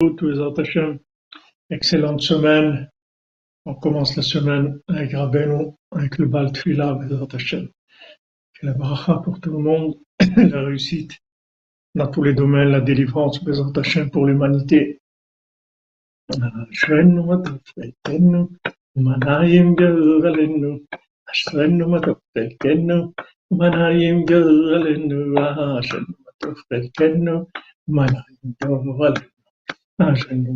Bezrat Hashem. Excellente semaine. On commence la semaine avec Rabbeinu, avec le Bal Tfila, Bezrat Hashem. Que la bracha pour tout le monde, la réussite dans tous les domaines, la délivrance, Bezrat Hashem pour l'humanité. אשרנו מה טוב חלקנו, ומנעים גורלנו. אשרנו מה טוב חלקנו, ומנעים גורלנו. אשרנו מה טוב חלקנו, ומנעים גורלנו. אשרנו מה טוב חלקנו, ומנעים גורלנו. אשרנו מה טוב חלקנו, ומנעים גורלנו. אשרנו Ashanu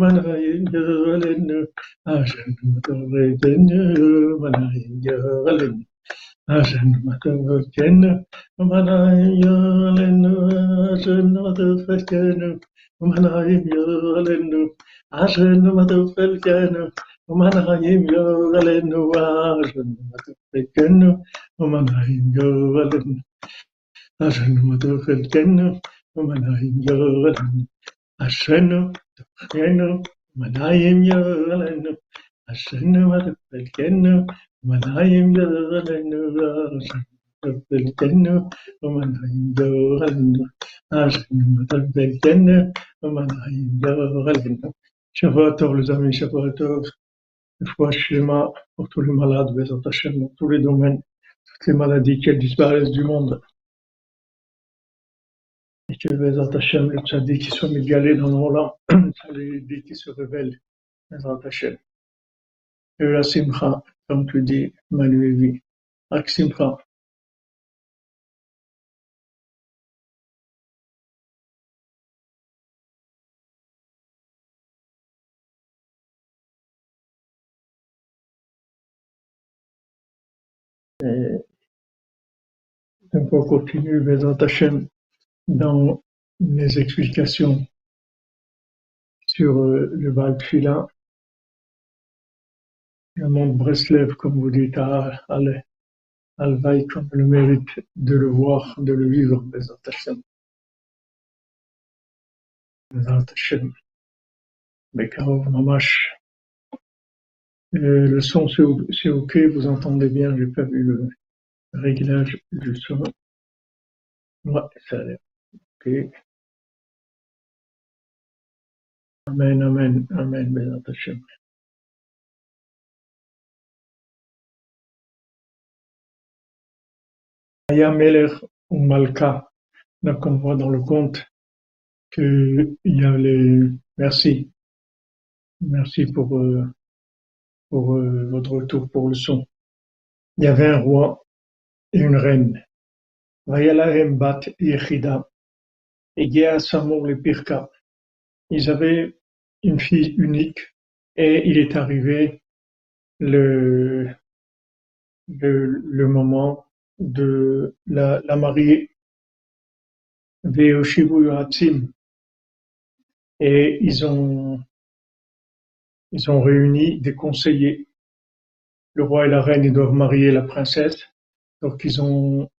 من غيجغلن عشان متغيتن من غيجغلن عشان متغيتن من غيجغلن عشان متغيتن من غيجغلن عشان متغيتن ومن غيم يغلن وعشان متغيتن ومن غيم يغلن عشان متغيتن ومن غيم يغلن Ashenu, Tefrenu, Manayim Yeralenu, Ashenu, Tefrenu, Manayim Yeralenu, Tefrenu, Manayim Yeralenu, Ashenu, Manayim Shabbat Tov, les amis, pour tous les malades, tous les domaines, toutes les maladies qu'elles disparaissent du monde. Et que Bezat Hashem, le tzaddik qui soit mégalé dans le Roland, les qui se révèlent, Bezat Hashem. Et la simcha, comme tu dis, Manu vie. Ak simcha. Et donc on continue Bezat Hashem dans les explications sur euh, le Baal Tfila. Le monde Breslev, comme vous dites, à Al- Alvaï, comme le mérite de le voir, de le vivre, Bezat Hashem. Bezat Hashem. Bekarov Mamash. Le son, c'est ok, vous entendez bien, j'ai pas vu le réglage du son. Ouais, ça a l'air ok. Amen, amen, amen, Bezat Hashem. Ou Malka. Donc on voit dans le conte que il y a les. Merci, merci pour euh, euh, votre retour pour le son. Il y avait un roi et une reine. Vayalahem bat Yechida. Et Gea Samor le Pirka. Ils avaient une fille unique et il est arrivé le le, moment de la, la marier. Veoshivu Hatzim. Et ils ont ils ont réuni des conseillers. Le roi et la reine doivent marier la princesse. Donc ils ont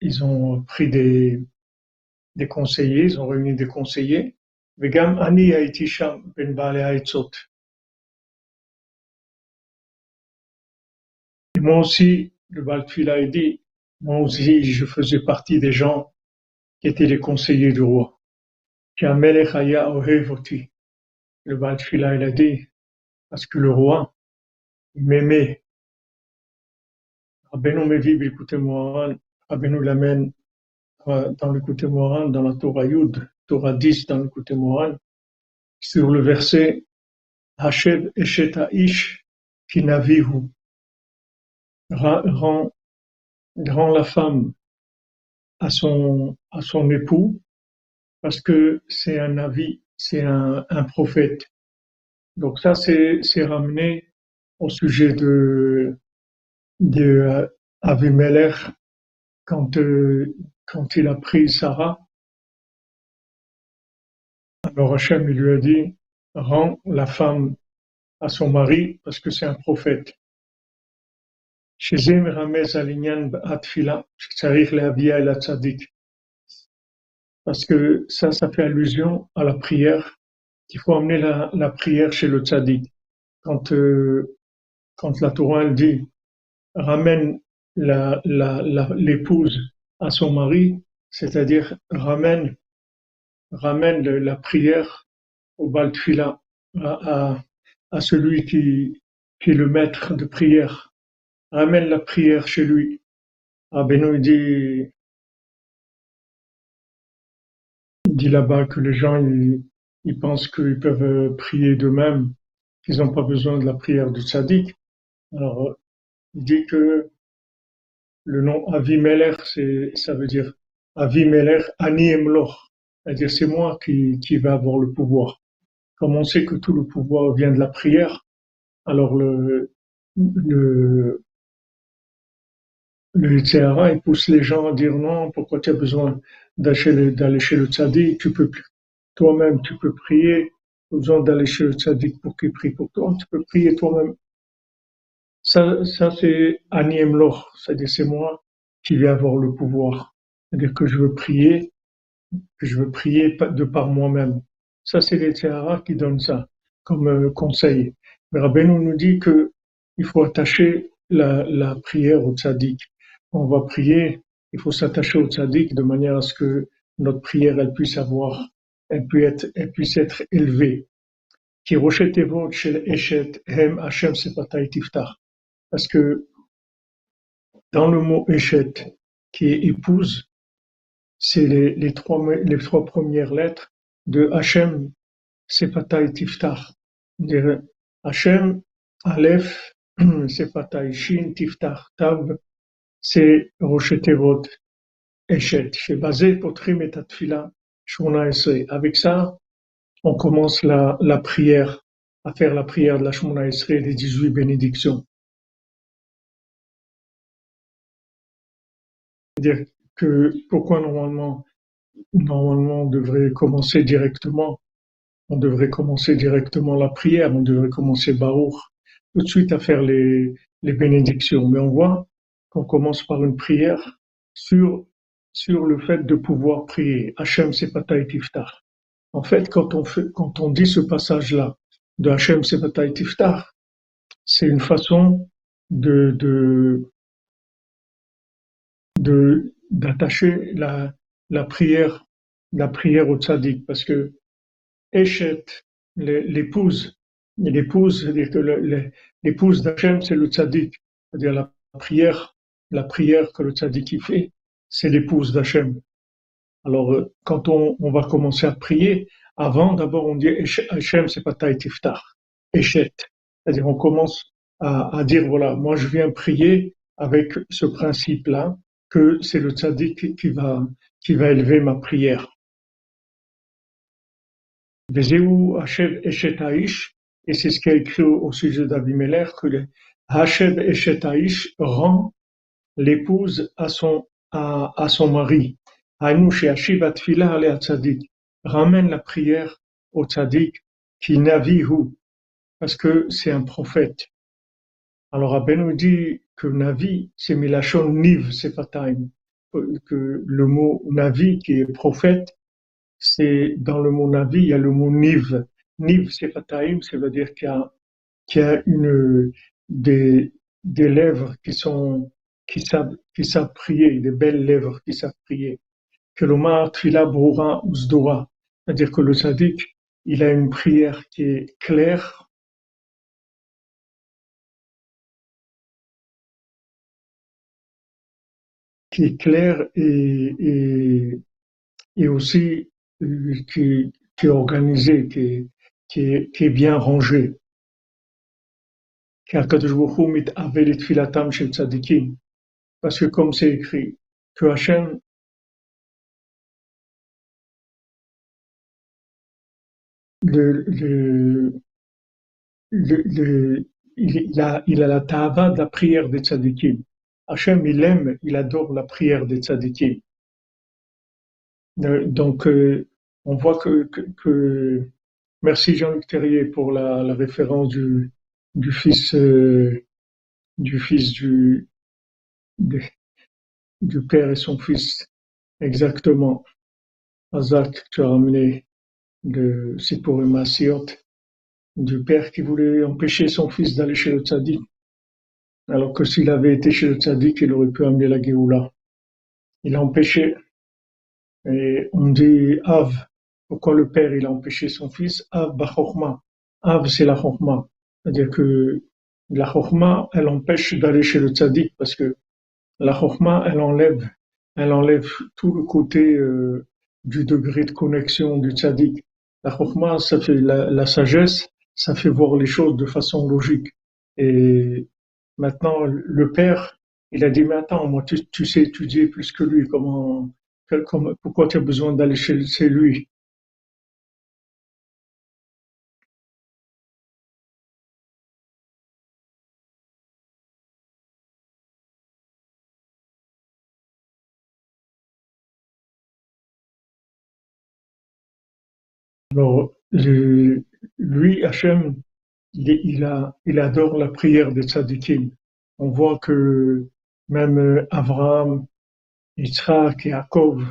ils ont pris des des conseillers, ils ont réuni des conseillers. Ani haiti sham ben baalei ha'etzot. Et moi aussi, le Baal Tfila a dit, moi aussi, je faisais partie des gens qui étaient les conseillers du roi. Le Baal Tfila, il a dit, parce que le roi il m'aimait. Rabbeinu Mevi Bilkutei Moharan, Rabbeinu l'amène dans le Kutei Moharan, dans la Torah Yud, Torah 10 dans le Kutei Moharan, sur le verset Hashem eshet ha'ish ki navihu. Ra- Rend, rend la femme à son, à son époux parce que c'est un avis, c'est un, un prophète. Donc ça, c'est, c'est ramené au sujet de, de euh, Avimelech quand, euh, quand il a pris Sarah, alors Hachem lui a dit, rends la femme à son mari parce que c'est un prophète. Parce que ça, ça fait allusion à la prière, qu'il faut amener la, prière chez le tzaddik. Euh, quand, la Torah dit, ramène l'épouse à son mari, c'est-à-dire ramène, ramène la prière au Baal Tfila, à, à, à celui qui, qui est le maître de prière. Ramène la prière chez lui. Ah il dit, dit là-bas que les gens ils, ils pensent qu'ils peuvent prier d'eux-mêmes, qu'ils n'ont pas besoin de la prière du tzaddik. Alors, il dit que le nom Avimeler, c'est, ça veut dire Avimeler Ani Emloch. C'est-à-dire, c'est moi qui, qui vais avoir le pouvoir. Comme on sait que tout le pouvoir vient de la prière, alors le, le, pousse les gens à dire non, pourquoi tu as besoin d'aller chez le tzaddik, tu peux toi-même, tu peux prier, pas besoin d'aller chez le tzaddik pour qu'il prie pour toi, tu peux prier toi-même. Ça, ça c'est Aniem Loch, c'est-à-dire c'est moi qui vais avoir le pouvoir. C'est-à-dire que je veux prier, que je veux prier de par moi-même. Ça, c'est les Tzahara qui donnent ça comme euh, conseil. Mais Rabbeinu nous dit que il faut attacher la, prière au tzaddik. On va prier, il faut s'attacher au tzaddik de manière à ce que notre prière, elle puisse avoir, elle puisse être, elle puisse être élevée. Hem Parce que dans le mot eshet, qui est épouse, c'est les, trois, les trois premières lettres de Hashem Sepatai Tiftach. Hashem, Aleph, Sepatai Shin, Tiftach, Tav, c'est Rochetevot, Eshet. Chez Bazé, Potrim et Atfila, Shmona Esrei. Avec ça, on commence la, la prière, à faire la prière de la Shmona Esrei, des 18 bénédictions. C'est-à-dire que pourquoi normalement normalement, on devrait commencer directement. On devrait commencer directement la prière. On devrait commencer Baruch tout de suite à faire les, les bénédictions. Mais on voit qu'on commence par une prière sur, sur le fait de pouvoir prier. Hachem Sepatay Tiftach. En fait, quand on fait, quand on dit ce passage-là de Hachem Sepatay Tiftach, c'est une façon de, de, d'attacher la, la prière, la prière au tzaddik, parce que Eshet, l'épouse, l'épouse, c'est-à-dire que l'épouse d'Hachem, c'est le tzaddik, c'est-à-dire la prière, la prière que le tzaddik fait, c'est l'épouse d'Hachem. Alors, euh, quand on, on, va commencer à prier, avant, d'abord, on dit Hachem, c'est pas Taïtiftach, Eshet. C'est-à-dire, on commence à, à dire, voilà, moi je viens prier avec ce principe-là, que c'est le tzaddik qui va, qui va élever ma prière. et c'est ce qui est écrit au sujet d'Abimelech, que le Hashem Eshet rend l'épouse à son, à, à son mari. Ramène la prière au tzaddik qui navihu, parce que c'est un prophète. Alors Abben nous dit que Navi, c'est Milachon Niv Sefatayim que le mot Navi, qui est prophète, c'est dans le mot Navi, il y a le mot Niv. Niv, c'est Fataim, ça veut dire qu'il y a, qu'il y a une, des, des lèvres qui sont, qui savent, qui savent prier, des belles lèvres qui savent prier. Que l'Omar Trila Broura Uzdora. C'est-à-dire que le sadique, il a une prière qui est claire, qui est clair et, et, et aussi euh, qui, qui est organisé, qui, qui, est, qui est bien rangé. Parce que comme c'est écrit, que Hachem le, le, le, le, il, a, il a la tava de la prière des tzadikim. Hachem, il aime, il adore la prière des tzadikim. Euh, donc, euh, on voit que, Merci Jean-Luc Terrier pour la, référence du, fils euh, du père et son fils. Exactement. Azak, tu as ramené de Sipur et Massiot, du père qui voulait empêcher son fils d'aller chez le tzaddik. Alors que s'il avait été chez le tzaddik, il aurait pu amener la Géoula. Il a empêché. Et on dit Av. Pourquoi le père il a empêché son fils? Av Bachorma. Av c'est la Chorma. C'est-à-dire que la Chorma, elle empêche d'aller chez le tzaddik parce que la Chorma, elle enlève, elle enlève tout le côté euh, du degré de connexion du tzaddik. La Chorma, ça fait la, la sagesse, ça fait voir les choses de façon logique. Et maintenant, le père, il a dit, mais attends, moi, tu, sais étudier plus que lui, comment, comment- pourquoi tu as besoin d'aller chez, chez lui? Alors, lui, Hachem, il, adore la prière des tzaddikim. On voit que même euh, Abraham, Yitzhak et Yaakov,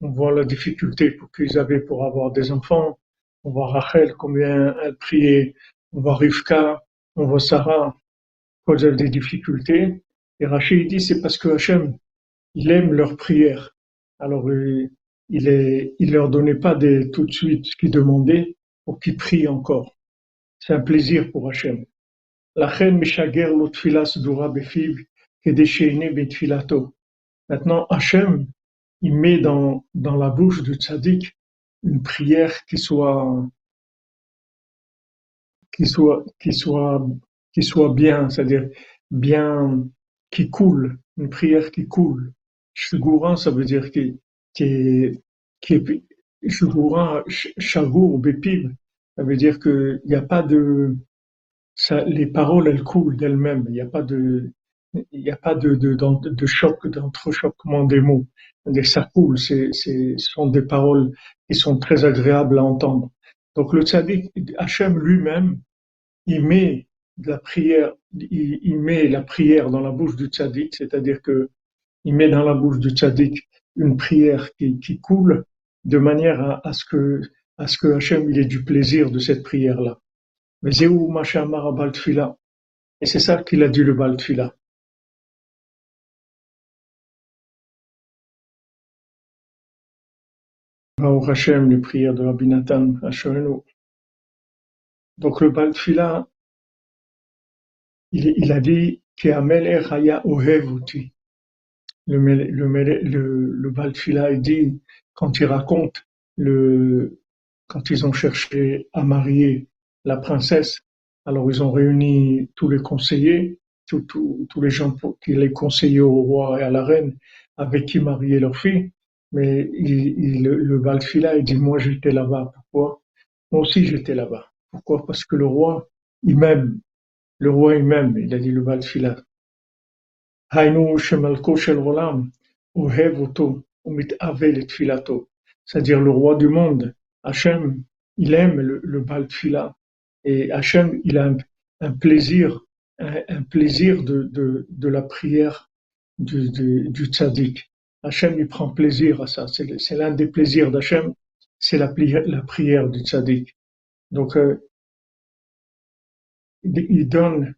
on voit la difficulté qu'ils avaient pour avoir des enfants. On voit Rachel, combien elle priait. On voit Rivka, on voit Sarah, ils avaient des difficultés. Et Rachel dit, c'est parce que Hachem, il aime leur prière. Alors, euh, il, il leur donnait pas tout de suite ce qu'ils demandaient pour qu'ils prient encore. C'est un plaisir pour Hachem. לכן משגר לו תפילה סדורה בפיו כדי שיהנה בתפילתו. Maintenant, Hachem, il met dans, dans la bouche du tzaddik une prière qui soit, qui soit, qui soit, qui soit bien, c'est-à-dire bien, qui coule, une prière qui coule. Shugura, ça veut dire qui, qui est, qui est, Shugura, sh- Shagur, Bepib, ça veut dire qu'il n'y a pas de, les paroles, elles coulent d'elles-mêmes. Il n'y a pas de, il n'y a pas de, de, choc, d'entrechoquement des mots. Ça coule. C'est, ce sont des paroles qui sont très agréables à entendre. Donc le tzaddik, Hachem lui-même, il met la prière, il, met la prière dans la bouche du tzaddik, c'est-à-dire que il met dans la bouche du tzaddik une prière qui, qui coule de manière à ce que, à ce que Hachem il ait du plaisir de cette prière-là. Mais où Machamar Baltfila. Et c'est ça qu'il a dit le Baltfila. Hashem, les prières de Rabbi. Donc le Baltfila, il, a dit oti. Le, le, le, le Baltfila, il dit, quand il raconte le, quand ils ont cherché à marier la princesse, alors ils ont réuni tous les conseillers, tous, les gens qui les conseillaient au roi et à la reine avec qui marier leur fille. Mais il, il, le valfila il dit, moi j'étais là-bas. Pourquoi? Moi aussi j'étais là-bas. Pourquoi? Parce que le roi, il m'aime. Le roi, il m'aime. Il a dit le Balfila. C'est-à-dire le roi du monde Hachem, il aime le, le. Et Hachem, il a un, plaisir, un, plaisir de, de, la prière du, du, tzaddik. Hachem, il prend plaisir à ça. C'est l'un des plaisirs d'Hachem, c'est la, la prière du tzaddik. Donc, euh, il, donne,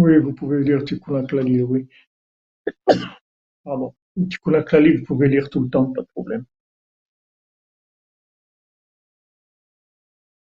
oui, vous pouvez lire Tikkun Klali, oui. Pardon. Tikkun Klali, vous pouvez lire tout le temps, pas de problème.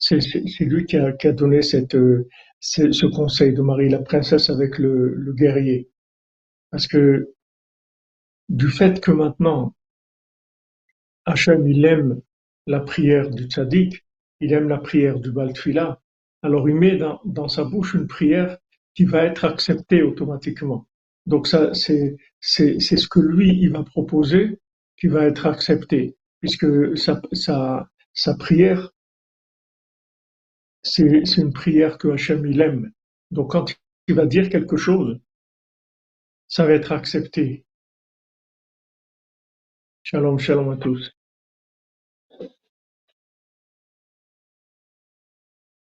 C'est lui qui a, donné euh, ce, conseil de marier la princesse avec le, guerrier. Parce que du fait que maintenant Hachem il aime la prière du tzaddik, il aime la prière du Baltfila, alors il met dans, sa bouche une prière qui va être acceptée automatiquement. Donc ça, c'est, ce que lui, il va proposer qui va être accepté, puisque sa prière, c'est, une prière que Hachem, il aime. Donc quand il va dire quelque chose, ça va être accepté. Shalom, shalom à tous.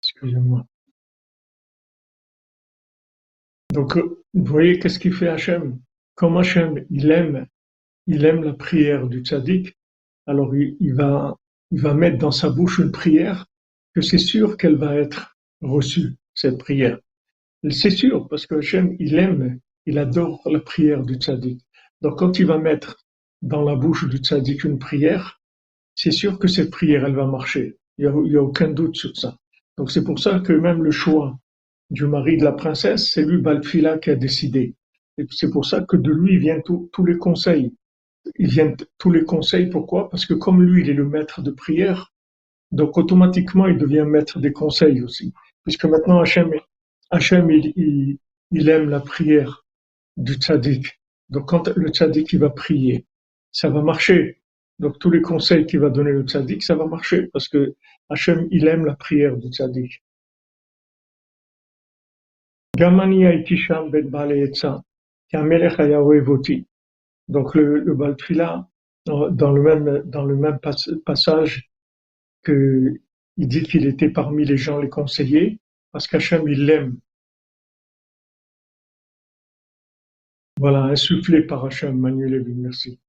Excusez-moi. Donc, vous voyez qu'est-ce qu'il fait Hachem? Comme Hachem, il aime, il aime la prière du tzaddik, alors il va mettre dans sa bouche une prière que c'est sûr qu'elle va être reçue, cette prière. C'est sûr, parce que Hachem, il aime, il adore la prière du tzaddik. Donc, quand il va mettre dans la bouche du tzaddik une prière, c'est sûr que cette prière, elle va marcher. Il n'y a, aucun doute sur ça. Donc c'est pour ça que même le choix du mari de la princesse, c'est lui Balfila qui a décidé. Et c'est pour ça que de lui viennent tous les conseils. Il viennent tous les conseils. Pourquoi? Parce que comme lui, il est le maître de prière, donc automatiquement, il devient maître des conseils aussi. Puisque maintenant, Hachem, Hachem il, il, aime la prière du tzaddik. Donc quand le tzaddik il va prier, ça va marcher. Donc tous les conseils qu'il va donner le tzaddik, ça va marcher parce que Hachem, il aime la prière du tzaddik. Ben Donc le, le dans le même, dans le même passage, que, il dit qu'il était parmi les gens les conseillers, parce qu'Hachem, il l'aime. Voilà, insufflé par Hachem, Manuel merci.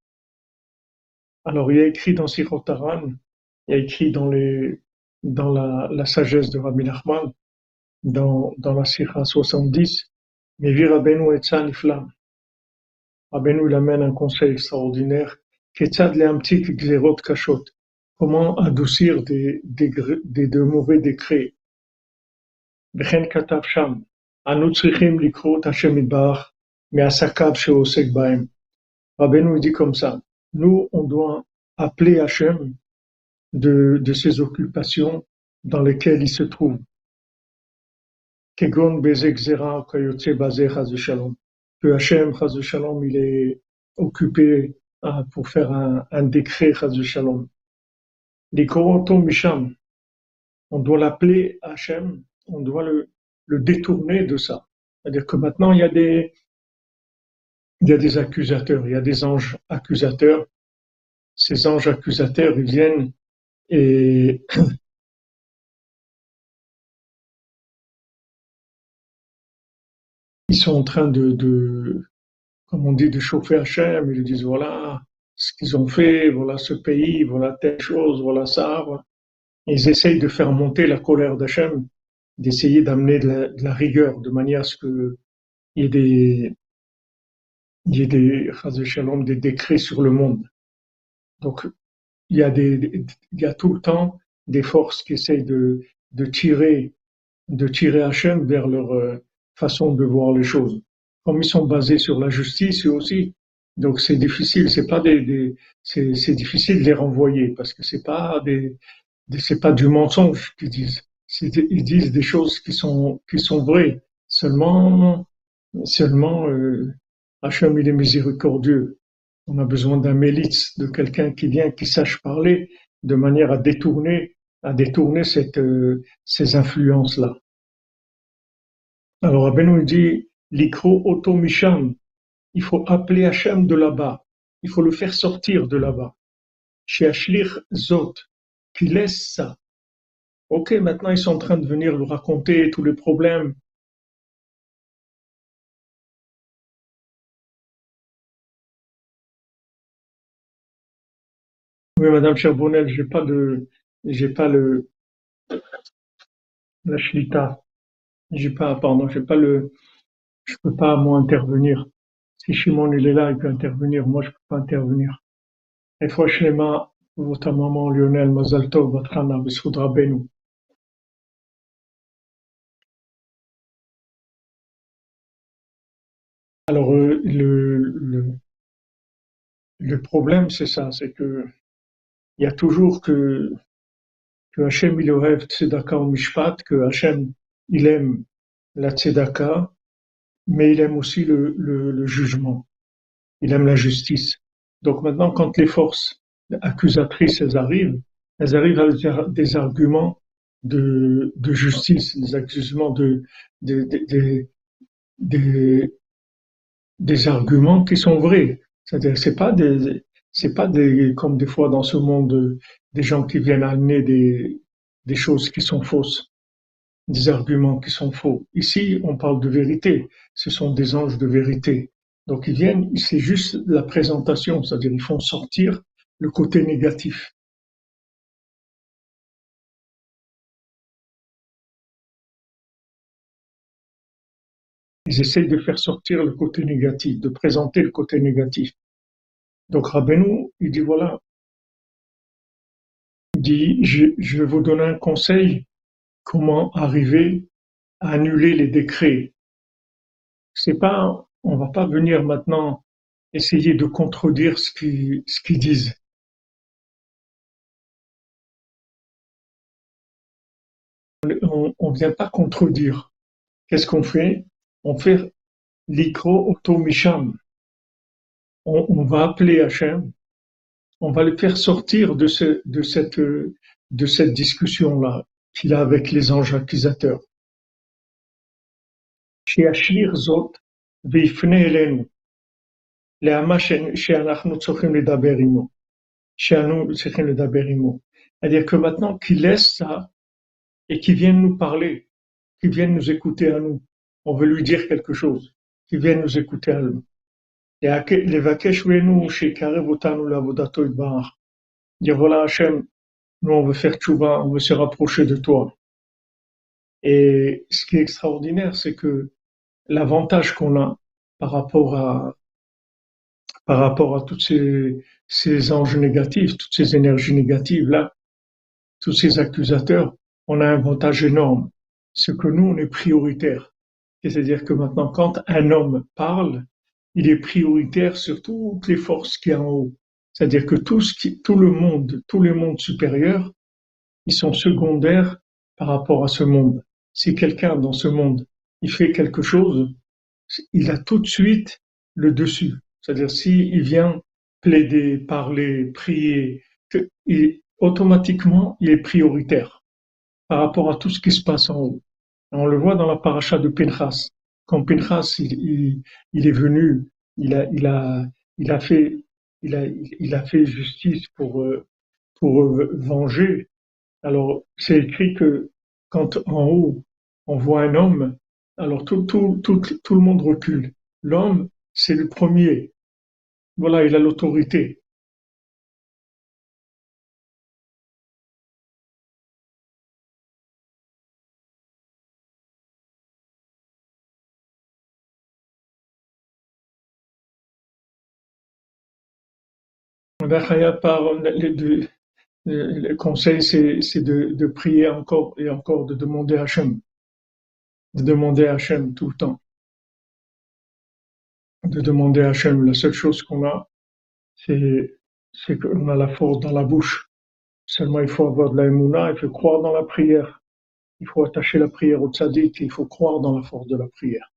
Alors, il y a écrit dans Sirotaran, il y a écrit dans, les, dans la, la sagesse de Rabbi Nachman, dans, dans la Sira 70, mais vi Rabbeinu Etzan Iflam. Rabbeinu, il amène un conseil extraordinaire. Ketzad leamtik gzerot kashot. Comment adoucir des, des, des, de mauvais décrets? Sham. Anu tzrichim likrot Hashem idbar, me'asakav she'osek baem. Rabbeinu dit comme ça. Nous, on doit appeler Hachem de, de ses occupations dans lesquelles il se trouve. Kegon bezekzera shalom. Que Hachem, shalom, il est occupé hein, pour faire un, un décret, shalom. Les Misham, on doit l'appeler Hachem, on doit le, détourner de ça. C'est-à-dire que maintenant, il y a des, des accusateurs, il y a des anges accusateurs. Ces anges accusateurs, ils viennent et ils sont en train de, comme on dit, de chauffer Hachem. Ils disent voilà ce qu'ils ont fait, voilà ce pays, voilà telle chose, voilà ça. Ils essayent de faire monter la colère d'Hachem, d'essayer d'amener de, la rigueur, de manière à ce qu'il y ait des, il y a des, des décrets sur le monde. Donc, il y a des, il y a tout le temps des forces qui essayent de, de tirer, de tirer Hachem vers leur euh, façon de voir les choses. Comme ils sont basés sur la justice aussi, donc c'est difficile, c'est pas des, des c'est difficile de les renvoyer parce que c'est pas des, c'est pas du mensonge qu'ils disent. Ils disent des choses qui sont qui sont vraies. Seulement, seulement euh, Hachem, il est miséricordieux. On a besoin d'un mélitz, de quelqu'un qui vient, qui sache parler de manière à détourner, à détourner cette, euh, ces influences-là. Alors, Abenou dit, l'ikro otomisham, il faut appeler Hachem de là-bas. Il faut le faire sortir de là-bas. Chez Ashlir Zot, qui laisse ça. Ok, maintenant ils sont en train de venir lui raconter tous les problèmes Oui, Madame Cherbonnel, j'ai pas de, j'ai pas le, la shlita. J'ai pas, pardon, j'ai pas le, je peux pas, moi, intervenir. Si Shimon, il est là, il peut intervenir. Moi, je peux pas intervenir. Et franchement, votre maman Lionel Mazalto, votre Anna, Bessoudra Benou. Alors, euh, le, le, le problème, c'est ça, c'est que il y a toujours que Hachem il rêve tzedaka ou mishpat, que Hachem il aime la tzedaka, mais il aime aussi le, jugement. Il aime la justice. Donc maintenant, quand les forces accusatrices arrivent, elles arrivent avec des arguments de, justice, des arguments de, de, de, de des arguments qui sont vrais. C'est-à-dire, c'est pas des, c'est pas des, comme des fois dans ce monde, des gens qui viennent amener des choses qui sont fausses, des arguments qui sont faux. Ici, on parle de vérité. Ce sont des anges de vérité. Donc, ils viennent, c'est juste la présentation, c'est-à-dire, ils font sortir le côté négatif. Ils essayent de faire sortir le côté négatif, de présenter le côté négatif. Donc Rabbeinu, il dit voilà, il dit je, vais vous donner un conseil comment arriver à annuler les décrets. C'est pas, on va pas venir maintenant essayer de contredire ce qu'ils disent. On ne vient pas contredire. Qu'est-ce qu'on fait? On fait l'ikro otomisham. On, va appeler Hachem, on va le faire sortir de cette discussion-là qu'il a avec les anges accusateurs. שישאיר זאת ויפנה אלינו, לעמה שאנחנו צריכים לדבר עמו, שאנו צריכים לדבר עמו. C'est-à-dire que maintenant qu'il laisse ça et qu'il vienne nous parler, qu'il vienne nous écouter à nous on veut lui dire quelque chose, qu'il vienne nous écouter à nous. Dire voilà Hachem, nous on veut faire tchouva, on veut se rapprocher de toi. Et ce qui est extraordinaire, c'est que l'avantage qu'on a par rapport à par rapport à tous ces, ces anges négatifs, toutes ces énergies négatives là, tous ces accusateurs, on a un avantage énorme. C'est que nous, on est prioritaire. C'est-à-dire que maintenant, quand un homme parle, il est prioritaire sur toutes les forces qui sont en haut. C'est-à-dire que tout, ce qui, tout le monde, tous les mondes supérieurs, ils sont secondaires par rapport à ce monde. Si quelqu'un dans ce monde, il fait quelque chose, il a tout de suite le dessus. C'est-à-dire s'il vient plaider, parler, prier, automatiquement, il est prioritaire par rapport à tout ce qui se passe en haut. On le voit dans la paracha de Pinchas. Quand Pinchas il, est venu, il a fait, il a, il a fait justice pour, euh, pour venger. Alors c'est écrit que quand en haut on voit un homme, alors tout, tout, tout, tout le monde recule. L'homme, c'est le premier. Voilà, il a l'autorité. Le, conseil, c'est de, prier encore et encore, de demander à Hachem, de demander à Hachem tout le temps, de demander à Hachem. La seule chose qu'on a, c'est qu'on a la force dans la bouche. Seulement, il faut avoir de la il faut croire dans la prière. Il faut attacher la prière au tzaddik, il faut croire dans la force de la prière.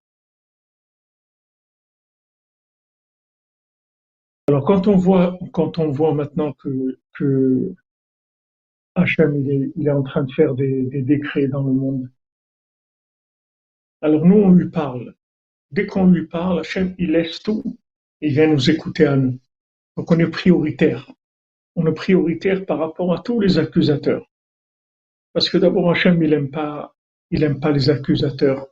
Alors quand on voit, quand on voit maintenant que, Hachem il est, en train de faire des, décrets dans le monde, alors nous on lui parle. Dès qu'on lui parle, Hachem il laisse tout, il vient nous écouter à nous. Donc on est prioritaire. On est prioritaire par rapport à tous les accusateurs. Parce que d'abord Hachem il aime pas, il pas les accusateurs.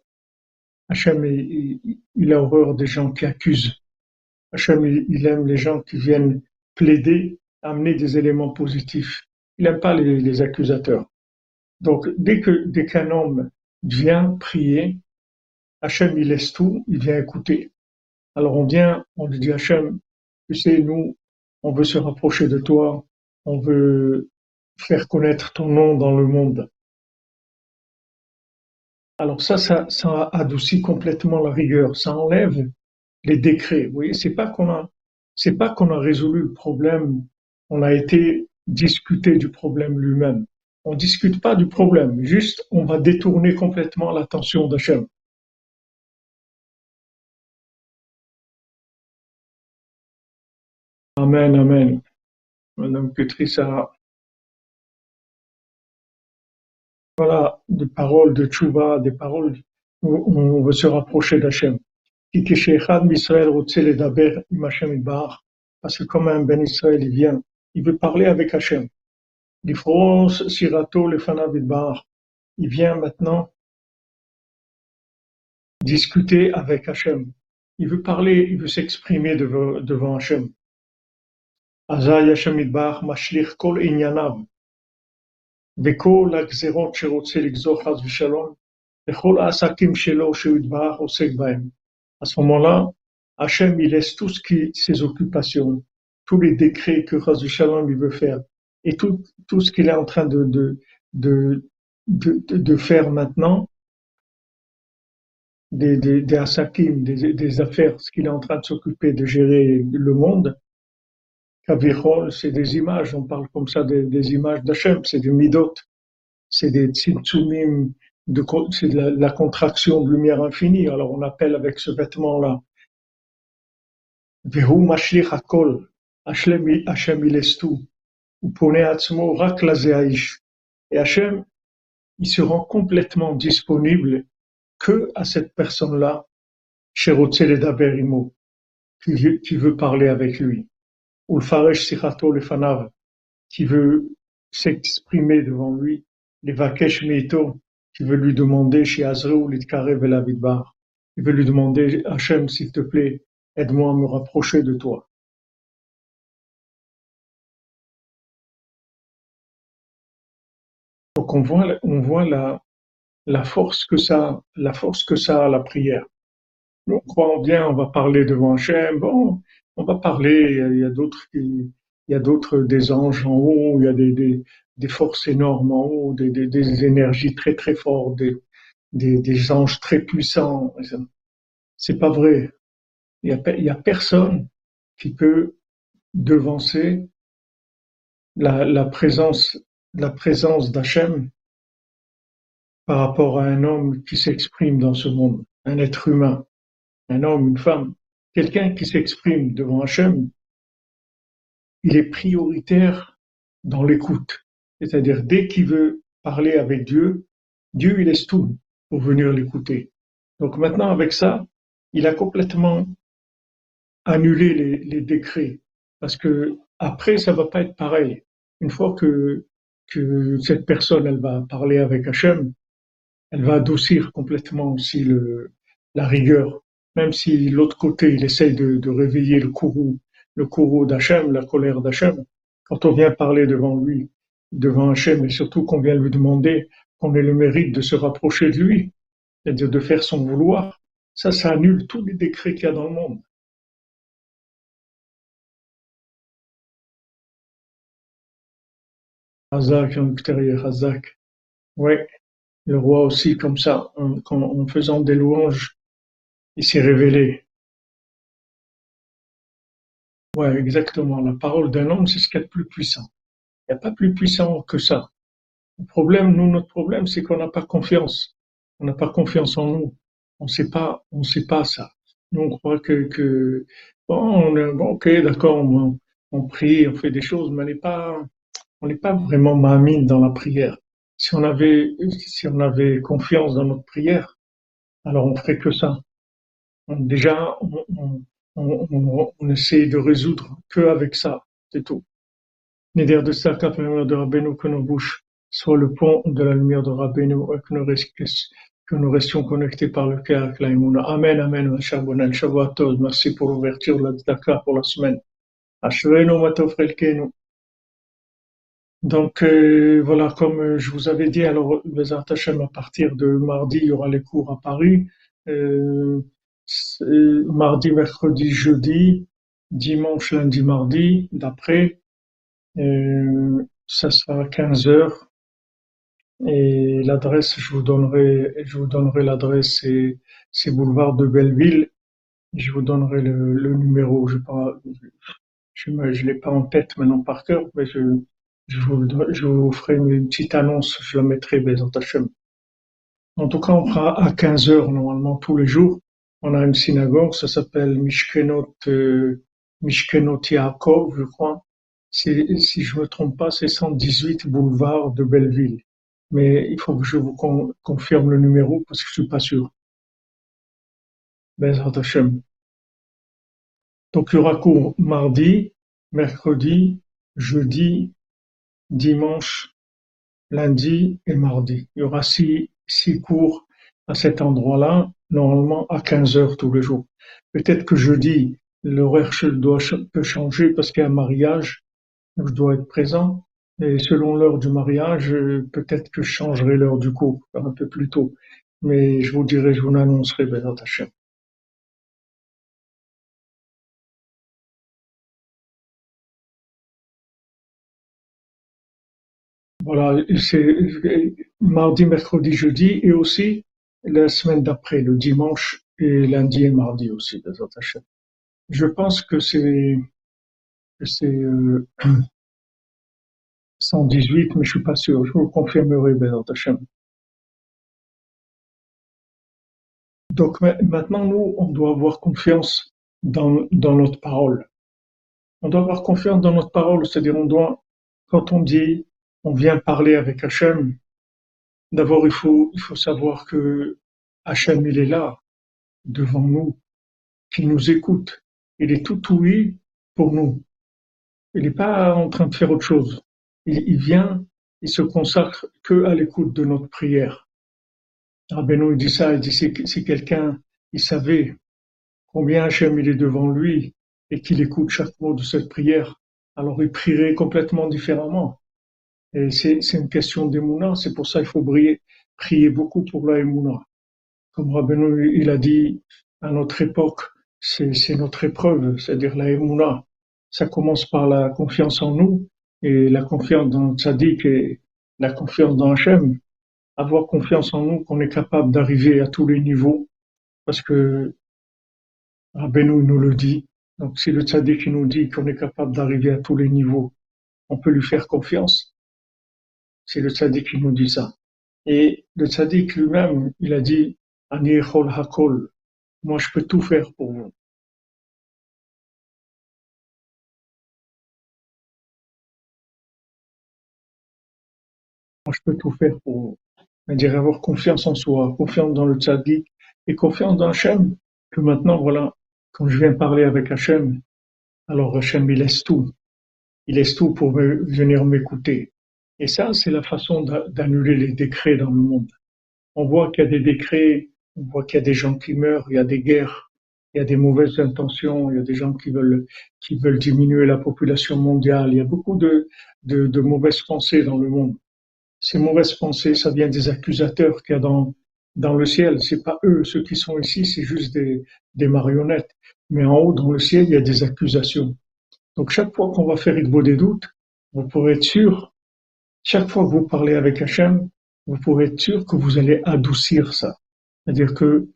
Hachem il a horreur des gens qui accusent. Hachem, il aime les gens qui viennent plaider, amener des éléments positifs. Il n'aime pas les, accusateurs. Donc, dès que dès qu'un homme vient prier, Hachem, il laisse tout, il vient écouter. Alors on vient, on lui dit Hachem, tu sais, nous, on veut se rapprocher de toi, on veut faire connaître ton nom dans le monde. Alors ça, ça, ça adoucit complètement la rigueur, ça enlève les décrets. Vous voyez, c'est pas qu'on a, pas qu'on a résolu le problème, on a été discuté du problème lui-même. on discute pas du problème, juste on va détourner complètement l'attention d'Hachem. Amen, amen. Madame Petrissa. Voilà, des paroles de tchouva, des paroles où on veut se rapprocher d'Hachem Parce que comme un Ben Israël, il vient, il veut parler avec Hachem. Sirato Il vient maintenant discuter avec Hachem. Il veut parler, il veut s'exprimer devant, devant Hachem. אזי השם יתברך משליך כל ענייניו וכל הגזרות שרוצה לגזור חס ושלום וכל העסקים שלו שהוא יתברך עוסק בהם. À ce moment-là, Hachem, il laisse tout ce qui, ses occupations, tous les décrets que Chaz Shalom il veut faire, et tout, tout ce qu'il est en train de, de, de, de, faire maintenant, des, des, des asakim, des, affaires, ce qu'il est en train de s'occuper de gérer le monde, Kavichol, c'est des images, on parle comme ça des, des images d'Hachem, c'est du midot, c'est des tzimtzumim, de, c'est la, contraction de lumière infinie. Alors on appelle avec ce vêtement-là. Vehu mashlich hakol, Hachem il est. Atzmo rak Et Hachem, il se rend complètement disponible que à cette personne-là, Sherotze le qui, qui veut parler avec lui ou le faresh sichato le fanav, qui veut s'exprimer devant lui, les vakesh meito, qui veut lui demander il veut lui demander Hachem, s'il te plaît, aide-moi à me rapprocher de toi. Donc on voit, on voit la, force que ça, la force que ça a la prière. Nous croyons bien, on va parler devant Hachem, bon, on va parler, il y a d'autres il y a d'autres des anges en haut, il y a des, forces énormes en haut, des, énergies très très fortes, des, anges très puissants. C'est pas vrai. Il y a, y a personne qui peut devancer la présence, la présence d'Hachem par rapport à un homme qui s'exprime dans ce monde, un être humain, un homme, une femme. Quelqu'un qui s'exprime devant Hachem, il est prioritaire dans l'écoute. C'est-à-dire, dès qu'il veut parler avec Dieu, Dieu, il laisse tout pour venir l'écouter. Donc maintenant, avec ça, il a complètement annulé les, décrets. Parce que après, ça va pas être pareil. Une fois que, que cette personne, elle va parler avec Hachem, elle va adoucir complètement aussi le, la rigueur même si l'autre côté, il essaye de, de réveiller le courroux, le courroux d'Hachem, la colère d'Hachem, quand on vient parler devant lui, devant Hachem, et surtout qu'on vient lui demander qu'on ait le mérite de se rapprocher de lui, c'est-à-dire de faire son vouloir, ça, ça annule tous les décrets qu'il y a dans le monde. Hazak Hazak. Oui, le roi aussi comme ça, en faisant des louanges il s'est révélé. Ouais, exactement. La parole d'un homme, c'est ce qu'il y a de plus puissant. Il n'y a pas plus puissant que ça. Le problème, nous, notre problème, c'est qu'on n'a pas confiance. On n'a pas confiance en nous. On sait pas, on sait pas ça. Nous, on croit que, que bon, on est, bon, ok, d'accord, on, on, prie, on fait des choses, mais on n'est pas, on n'est pas vraiment mamine dans la prière. Si on avait, si on avait confiance dans notre prière, alors on ferait que ça déjà, on, on, on, essaie de résoudre que avec ça, c'est tout. Neder de la lumière de Rabbeinu, que nos bouches soient le pont de la lumière de Rabbeinu, que nous, restions connectés par le cœur avec la Amen, Amen, Shabbat, Shabbat, merci pour l'ouverture de la Dakar pour la semaine. Ashvenu matofrelkenu. Donc euh, voilà, comme je vous avais dit, alors les Hashem, à partir de mardi, il y aura les cours à Paris. Euh, mardi, mercredi, jeudi, dimanche, lundi, mardi, d'après. Euh, ça sera à 15 heures. Et l'adresse, je vous donnerai, je vous donnerai l'adresse, c'est, boulevard de Belleville. Je vous donnerai le, numéro. Je je l'ai pas en tête maintenant par cœur, mais je, vous, je ferai une petite annonce, je la mettrai, Bézant Hachem. En tout cas, on fera à 15 heures normalement tous les jours. On a une synagogue, ça s'appelle Mishkenot, euh, Mishkenot Yaakov, je crois. Si je me trompe pas, c'est 118 boulevard de Belleville. Mais il faut que je vous confirme le numéro parce que je suis pas sûr. Hashem. Donc il y aura cours mardi, mercredi, jeudi, dimanche, lundi et mardi. Il y aura six, six cours à cet endroit-là, normalement à 15 heures tous les jours. Peut-être que jeudi, l'horaire peut changer parce qu'il y a un mariage, je dois être présent. Et selon l'heure du mariage, peut-être que je changerai l'heure du cours, un peu plus tôt. Mais je vous dirai, je vous annoncerai, Ben Hashem. Voilà, c'est mardi, mercredi, jeudi et aussi la semaine d'après, le dimanche et lundi et mardi aussi, Je pense que c'est c'est 118, euh, mais je suis pas sûr. Je vous confirmerai, Bézat Donc maintenant, nous, on doit avoir confiance dans, dans notre parole. On doit avoir confiance dans notre parole, c'est-à-dire on doit, quand on dit on vient parler avec Hachem, d'abord il faut, il savoir que Hachem, il est là, devant nous, qu'il nous écoute. Il est tout ouïe pour nous. Il n'est pas en train de faire autre chose. Il, vient, il se consacre que à l'écoute de notre prière. Rabbeinu dit ça, il dit si, quelqu'un, il savait combien Hachem il est devant lui et qu'il écoute chaque mot de cette prière, alors il prierait complètement différemment. C'est, une question d'émouna, c'est pour ça qu'il faut prier, prier beaucoup pour la émouna. Comme Rabbeinu, il a dit, à notre époque, c'est, notre épreuve, c'est-à-dire la émouna. Ça commence par la confiance en nous et la confiance dans Tzadik et la confiance dans Hachem. Avoir confiance en nous qu'on est capable d'arriver à tous les niveaux parce que Rabbeinu nous le dit. Donc si le Tzadik nous dit qu'on est capable d'arriver à tous les niveaux, on peut lui faire confiance. C'est le tzaddik qui nous dit ça. Et le tzaddik lui-même, il a dit, Ani hakol, moi je peux tout faire pour vous. Moi je peux tout faire pour vous. C'est-à-dire avoir confiance en soi, confiance dans le tzaddik et confiance dans Hachem. Que maintenant, voilà, quand je viens parler avec Hachem, alors Hachem, il laisse tout. Il laisse tout pour venir m'écouter. Et ça, c'est la façon d'annuler les décrets dans le monde. On voit qu'il y a des décrets, on voit qu'il y a des gens qui meurent, il y a des guerres, il y a des mauvaises intentions, il y a des gens qui veulent, qui veulent diminuer la population mondiale. Il y a beaucoup de, de, mauvaises pensées dans le monde. Ces mauvaises pensées, ça vient des accusateurs qu'il y a dans, dans le ciel. C'est pas eux, ceux qui sont ici, c'est juste des, des marionnettes. Mais en haut, dans le ciel, il y a des accusations. Donc chaque fois qu'on va faire Igbo des doutes, vous pourrez être sûr chaque fois que vous parlez avec Hachem, vous pouvez être sûr que vous allez adoucir ça. C'est-à-dire que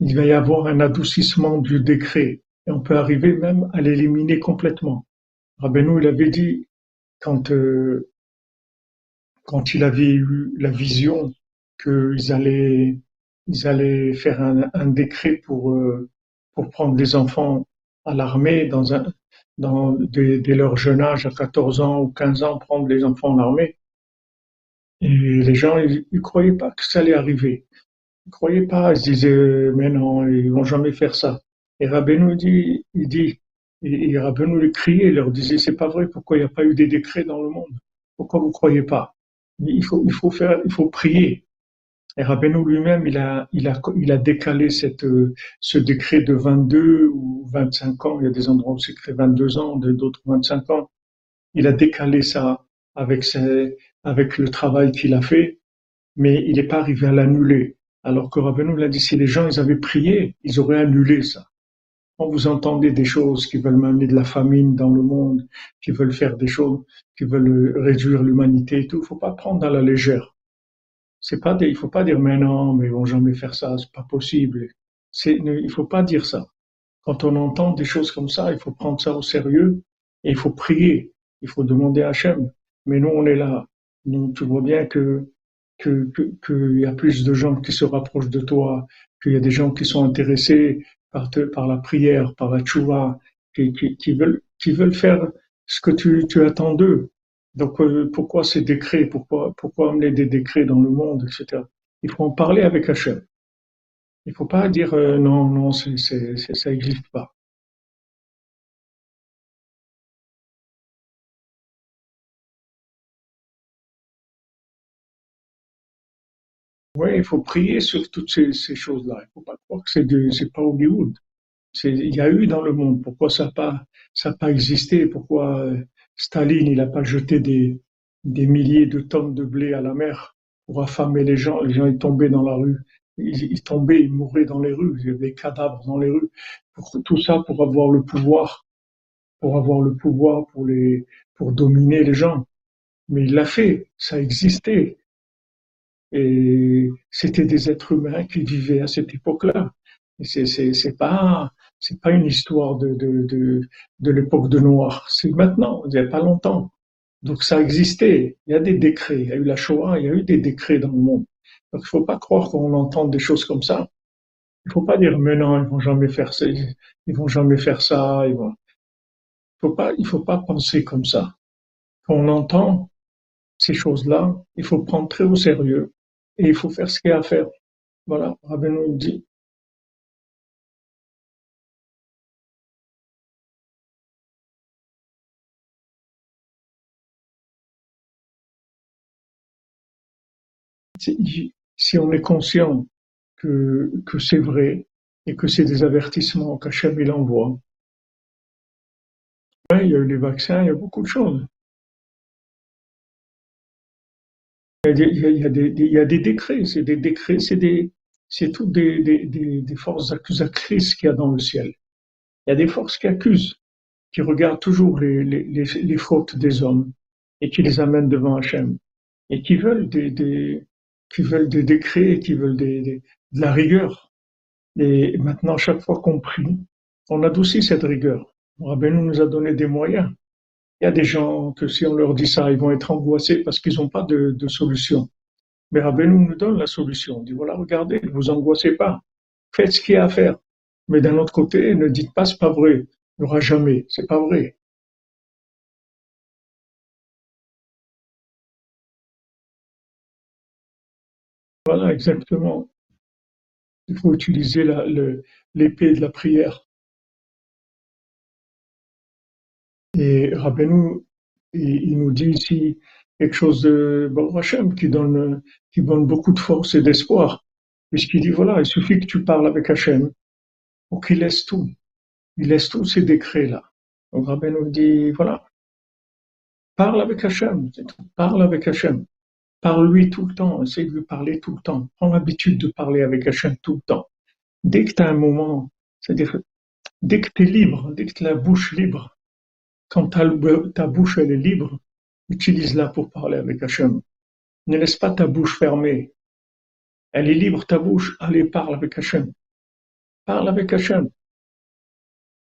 il va y avoir un adoucissement du décret et on peut arriver même à l'éliminer complètement. Rabbeinu, il avait dit quand euh, quand il avait eu la vision qu'ils allaient ils allaient faire un, décret pour euh, pour prendre les enfants à l'armée dans un dès, leur jeune âge, à 14 ans ou 15 ans, prendre les enfants en armée. Et les gens, ils, ne croyaient pas que ça allait arriver. Ils croyaient pas, ils se disaient, mais non, ils vont jamais faire ça. Et Rabbeinu dit, il dit, et, Rabbeinu les criait, leur disait, c'est pas vrai, pourquoi il n'y a pas eu des décrets dans le monde? Pourquoi vous croyez pas? Il il faut faire, il faut prier. Et Rabbeinu lui-même, il a, il a, il a décalé cette, ce décret de 22 ou 25 ans. Il y a des endroits où c'est écrit 22 ans, d'autres 25 ans. Il a décalé ça avec ses, avec le travail qu'il a fait, mais il n'est pas arrivé à l'annuler. Alors que Rabbeinu l'a dit, si les gens ils avaient prié, ils auraient annulé ça. Quand vous entendez des choses qui veulent mener de la famine dans le monde, qui veulent faire des choses, qui veulent réduire l'humanité et tout, faut pas prendre à la légère. C'est pas il faut pas dire mais non, mais ils vont jamais faire ça, c'est pas possible. C'est, il faut pas dire ça. Quand on entend des choses comme ça, il faut prendre ça au sérieux et il faut prier. Il faut demander à Hachem. Mais nous, on est là. Nous, tu vois bien que que qu'il y a plus de gens qui se rapprochent de toi, qu'il y a des gens qui sont intéressés par te, par la prière, par la tchouva, qui, qui, qui veulent qui veulent faire ce que tu, tu attends d'eux. Donc euh, pourquoi ces décrets Pourquoi amener des décrets dans le monde, etc. Il faut en parler avec Hachem. Il faut pas dire euh, non non ça n'existe pas. Oui, il faut prier sur toutes ces, choses-là. Il faut pas croire que c'est de, c'est pas Hollywood. Il y a eu dans le monde. Pourquoi ça n'a pas existé? Pourquoi euh, Staline, il n'a pas jeté des, des milliers de tonnes de blé à la mer pour affamer les gens Les gens, ils tombaient dans la rue. Ils, ils tombaient, ils mouraient dans les rues. Il y avait des cadavres dans les rues. Pour, tout ça pour avoir le pouvoir, pour avoir le pouvoir, pour les, pour dominer les gens. Mais il l'a fait. Ça existait. Et c'était des êtres humains qui vivaient à cette époque-là. C'est, pas, c'est pas une histoire de, de, de, de l'époque de Noir. C'est maintenant, il n'y a pas longtemps. Donc ça existait. Il y a des décrets. Il y a eu la Shoah, il y a eu des décrets dans le monde. Donc il faut pas croire qu'on entend des choses comme ça. Il faut pas dire, mais non, ils vont jamais faire ça, ils vont jamais faire ça, il faut faut pas penser comme ça. Quand on entend ces choses-là, il faut prendre très au sérieux et il faut faire ce qu'il y a à faire. Voilà, Rabbeinu dit. Si on est conscient que, c'est vrai et que c'est des avertissements qu'Hachem il envoie, il y a eu les vaccins, il y a beaucoup de choses. Il y a, des, décrets, c'est des décrets, c'est des, c'est toutes des, forces accusatrices qu'il y a dans le ciel. Il y a des forces qui accusent, qui regardent toujours les, fautes des hommes et qui les amènent devant Hachem et qui veulent des, qui veulent des décrets, qui veulent de la rigueur. Et maintenant, chaque fois qu'on prie, on adoucit cette rigueur. Rabbeinu nous a donné des moyens. Il y a des gens que si on leur dit ça, ils vont être angoissés parce qu'ils n'ont pas de, solution. Mais Rabbeinu nous donne la solution. Il dit voilà, regardez, ne vous angoissez pas. Faites ce qu'il y a à faire. Mais d'un autre côté, ne dites pas c'est pas vrai. Il n'y aura jamais. C'est pas vrai. Voilà, exactement. Il faut utiliser l'épée de la prière. Et Rabbeinu, il, nous dit ici quelque chose de Baruch Hashem qui donne, qui donne beaucoup de force et d'espoir. Puisqu'il dit, voilà, il suffit que tu parles avec Hachem pour qu'il laisse tout. Il laisse tous ces décrets-là. Donc Rabbeinu dit, voilà, parle avec Hachem, parle avec Hachem. Parle-lui tout le temps, essaye de lui parler tout le temps. Prends l'habitude de parler avec Hachem tout le temps. Dès que tu as un moment, c'est-à-dire, dès que tu es libre, dès que tu as la bouche libre, quand ta, bouche elle est libre, utilise-la pour parler avec Hachem. Ne laisse pas ta bouche fermée. Elle est libre, ta bouche. Allez, parle avec Hachem. Parle avec Hachem.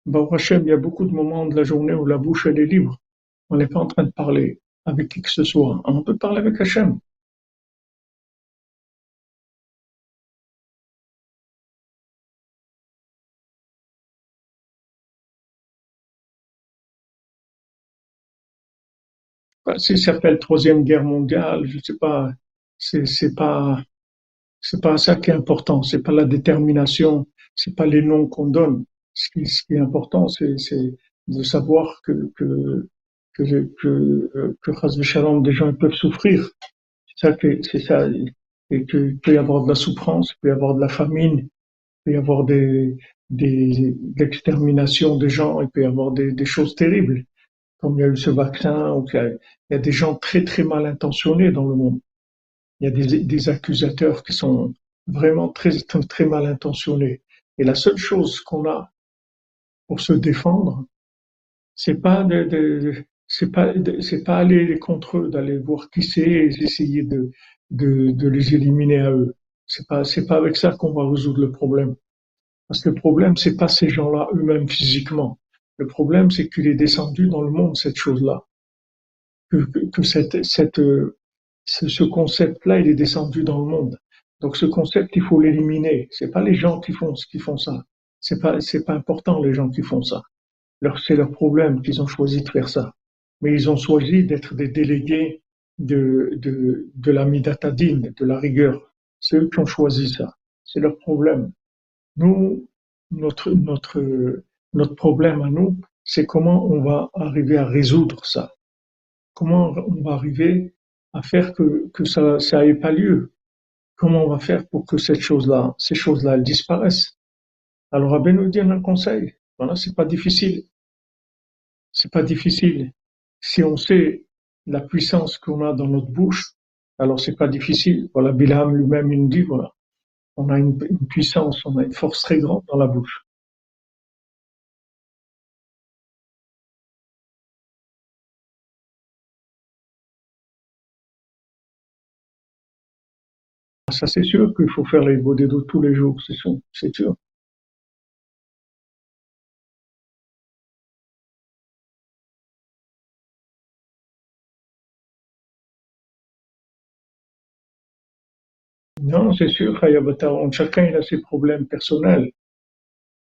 Baruch Hachem, il y a beaucoup de moments de la journée où la bouche elle est libre. On n'est pas en train de parler avec qui que ce soit. On peut parler avec Hachem. Ça s'appelle troisième guerre mondiale, je sais pas, c'est, pas, c'est pas ça qui est important. C'est pas la détermination, c'est pas les noms qu'on donne. Ce qui, ce qui est important, c'est de savoir que, que, que, que, que, Shalom, des gens peuvent souffrir. C'est ça que, c'est ça. Et qu'il peut y avoir de la souffrance, il peut y avoir de la famine, il peut y avoir des, des, l'extermination des gens, il peut y avoir des, des choses terribles comme il y a eu ce vaccin, il y a des gens très très mal intentionnés dans le monde. Il y a des, des accusateurs qui sont vraiment très, très mal intentionnés. Et la seule chose qu'on a pour se défendre, c'est pas de, de c'est pas c'est pas aller contre eux, d'aller voir qui c'est et essayer de, de, les éliminer à eux. C'est pas c'est pas avec ça qu'on va résoudre le problème. Parce que le problème c'est pas ces gens-là eux-mêmes physiquement. Le problème, c'est qu'il est descendu dans le monde, cette chose-là. que, que cette, cette, ce, ce concept-là, il est descendu dans le monde. Donc ce concept, il faut l'éliminer. C'est pas les gens qui font qui font ça. C'est pas c'est pas important les gens qui font ça. C'est leur problème qu'ils ont choisi de faire ça. Mais ils ont choisi d'être des délégués de de de la midatadine, de la rigueur. C'est eux qui ont choisi ça. C'est leur problème. Nous, notre notre notre problème à nous, c'est comment on va arriver à résoudre ça. Comment on va arriver à faire que que ça ça pas lieu Comment on va faire pour que cette chose-là, ces choses-là, disparaissent Alors Rabbi nous donne un conseil. Voilà, c'est pas difficile. C'est pas difficile. Si on sait la puissance qu'on a dans notre bouche, alors c'est pas difficile. Voilà, Bilham lui-même nous dit voilà, on a une, puissance, on a une force très grande dans la bouche. Ça, c'est sûr qu'il faut faire les dos tous les jours, c'est sûr, Non, c'est sûr, Hayabata, chacun a ses problèmes personnels,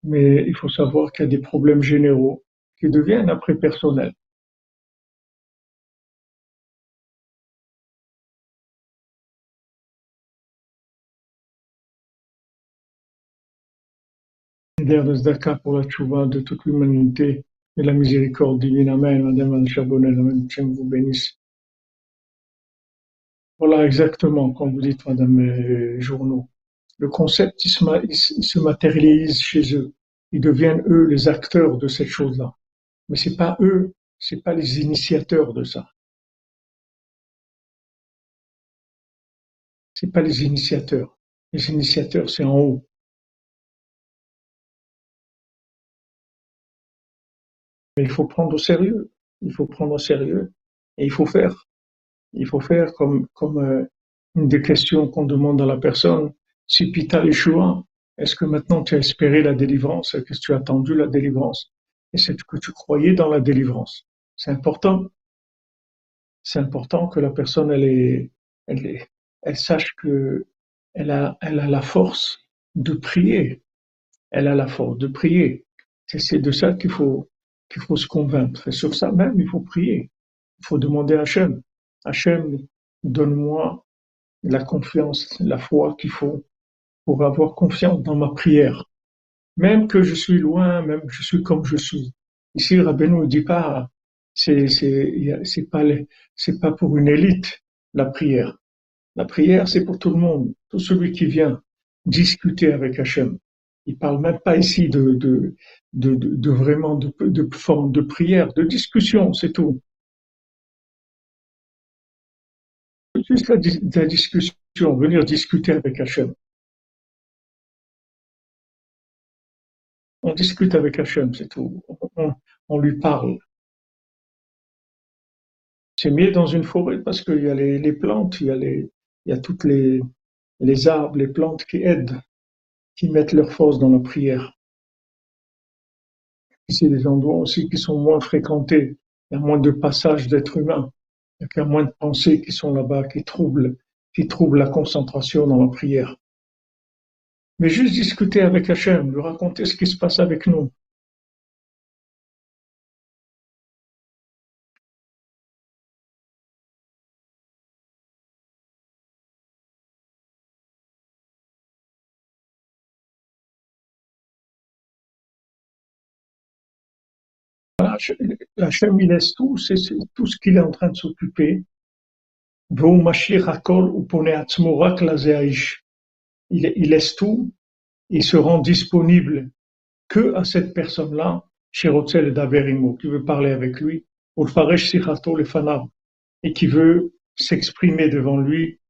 mais il faut savoir qu'il y a des problèmes généraux qui deviennent après personnels. D'air de Zdaka pour la tchouva de toute l'humanité et la miséricorde divine. Amen. Madame Anne Charbonnel, Amen. Dieu vous bénisse. Voilà exactement, comme vous dites, Madame Journaux. Le concept, il se, se matérialise chez eux. Ils deviennent, eux, les acteurs de cette chose-là. Mais c'est pas eux, c'est pas les initiateurs de ça. C'est pas les initiateurs. Les initiateurs, c'est en haut. Mais il faut prendre au sérieux. Il faut prendre au sérieux. Et il faut faire. Il faut faire comme, comme euh, une des questions qu'on demande à la personne. Si Pita Yeshua, est-ce que maintenant tu as espéré la délivrance? Est-ce que tu as attendu la délivrance? Et c'est que tu croyais dans la délivrance. C'est important. C'est important que la personne, elle est, elle est, elle sache que elle a, elle a la force de prier. Elle a la force de prier. C'est de ça qu'il faut, qu'il faut se convaincre. Et sur ça même, il faut prier. Il faut demander à Hachem. Hachem, donne-moi la confiance, la foi qu'il faut pour avoir confiance dans ma prière. Même que je suis loin, même que je suis comme je suis. Ici, Rabbeinu ne dit pas, c'est, pas pour une élite, la prière. La prière, c'est pour tout le monde. Tout celui qui vient discuter avec Hachem. Il parle même pas ici de, vraiment de forme de prière, de discussion, c'est tout. Juste la, dis- la discussion, venir discuter avec Hachem. On discute avec Hachem, c'est tout. On, lui parle. C'est mieux dans une forêt parce qu'il y a les, plantes, il y a les, toutes les, arbres, les plantes qui aident, qui mettent leur force dans la prière. C'est des endroits aussi qui sont moins fréquentés. Il y a moins de passages d'êtres humains. Il y a moins de pensées qui sont là-bas, qui troublent, qui troublent la concentration dans la prière. Mais juste discuter avec Hachem, lui raconter ce qui se passe avec nous. Hachem, il laisse tout, c'est tout ce qu'il est en train de s'occuper. Il, il laisse tout, il se rend disponible que à cette personne-là, Shirotzel Daverimo, qui veut parler avec lui, et qui veut s'exprimer devant lui,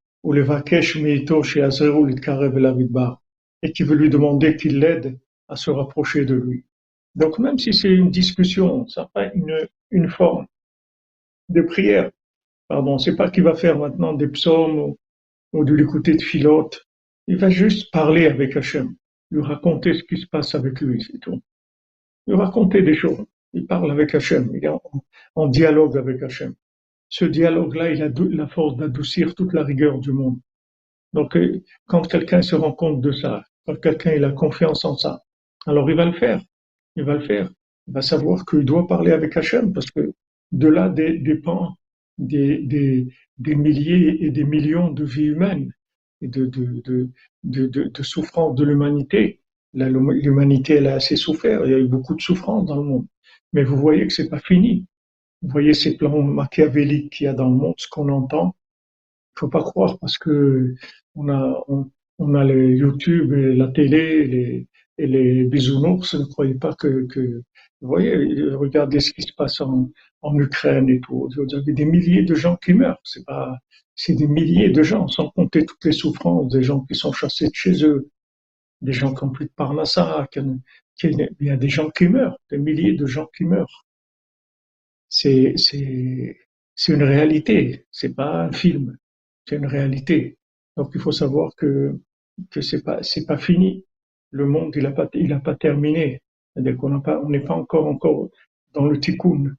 et qui veut lui demander qu'il l'aide à se rapprocher de lui. Donc même si c'est une discussion, ça n'a pas une, une forme de prière, pardon, c'est pas qu'il va faire maintenant des psaumes ou, ou de l'écouter de filote, il va juste parler avec Hachem, lui raconter ce qui se passe avec lui, c'est tout. Lui raconter des choses. Il parle avec Hachem, il est en, en dialogue avec Hachem. ce dialogue-là, il a la force d'adoucir toute la rigueur du monde. Donc, euh, quand quelqu'un se rend compte de ça, quand quelqu'un a confiance en ça, alors il va le faire. Il va le faire. Il va savoir qu'il doit parler avec Hachem parce que de là dépend des, des, milliers et des millions de vies humaines et de, de, de, de, souffrances de l'humanité. L'humanité, elle a assez souffert. Il y a eu beaucoup de souffrances dans le monde. Mais vous voyez que c'est pas fini. Vous voyez ces plans machiavéliques qu'il y a dans le monde, ce qu'on entend. Il faut pas croire parce que on a, on a les YouTube et la télé les, et les bisounours. Ne croyez pas que, vous voyez, regardez ce qui se passe en, Ukraine et tout. Il y a des milliers de gens qui meurent. C'est pas, c'est des milliers de gens, sans compter toutes les souffrances, des gens qui sont chassés de chez eux, des gens qui n'ont plus de parnassa, il y a des gens qui meurent, des milliers de gens qui meurent. C'est, c'est, c'est une réalité. C'est pas un film. C'est une réalité. Donc il faut savoir que que c'est pas c'est pas fini. Le monde il a pas il a pas terminé. C'est-à-dire qu'on n'a pas on n'est pas encore encore dans le tikkun.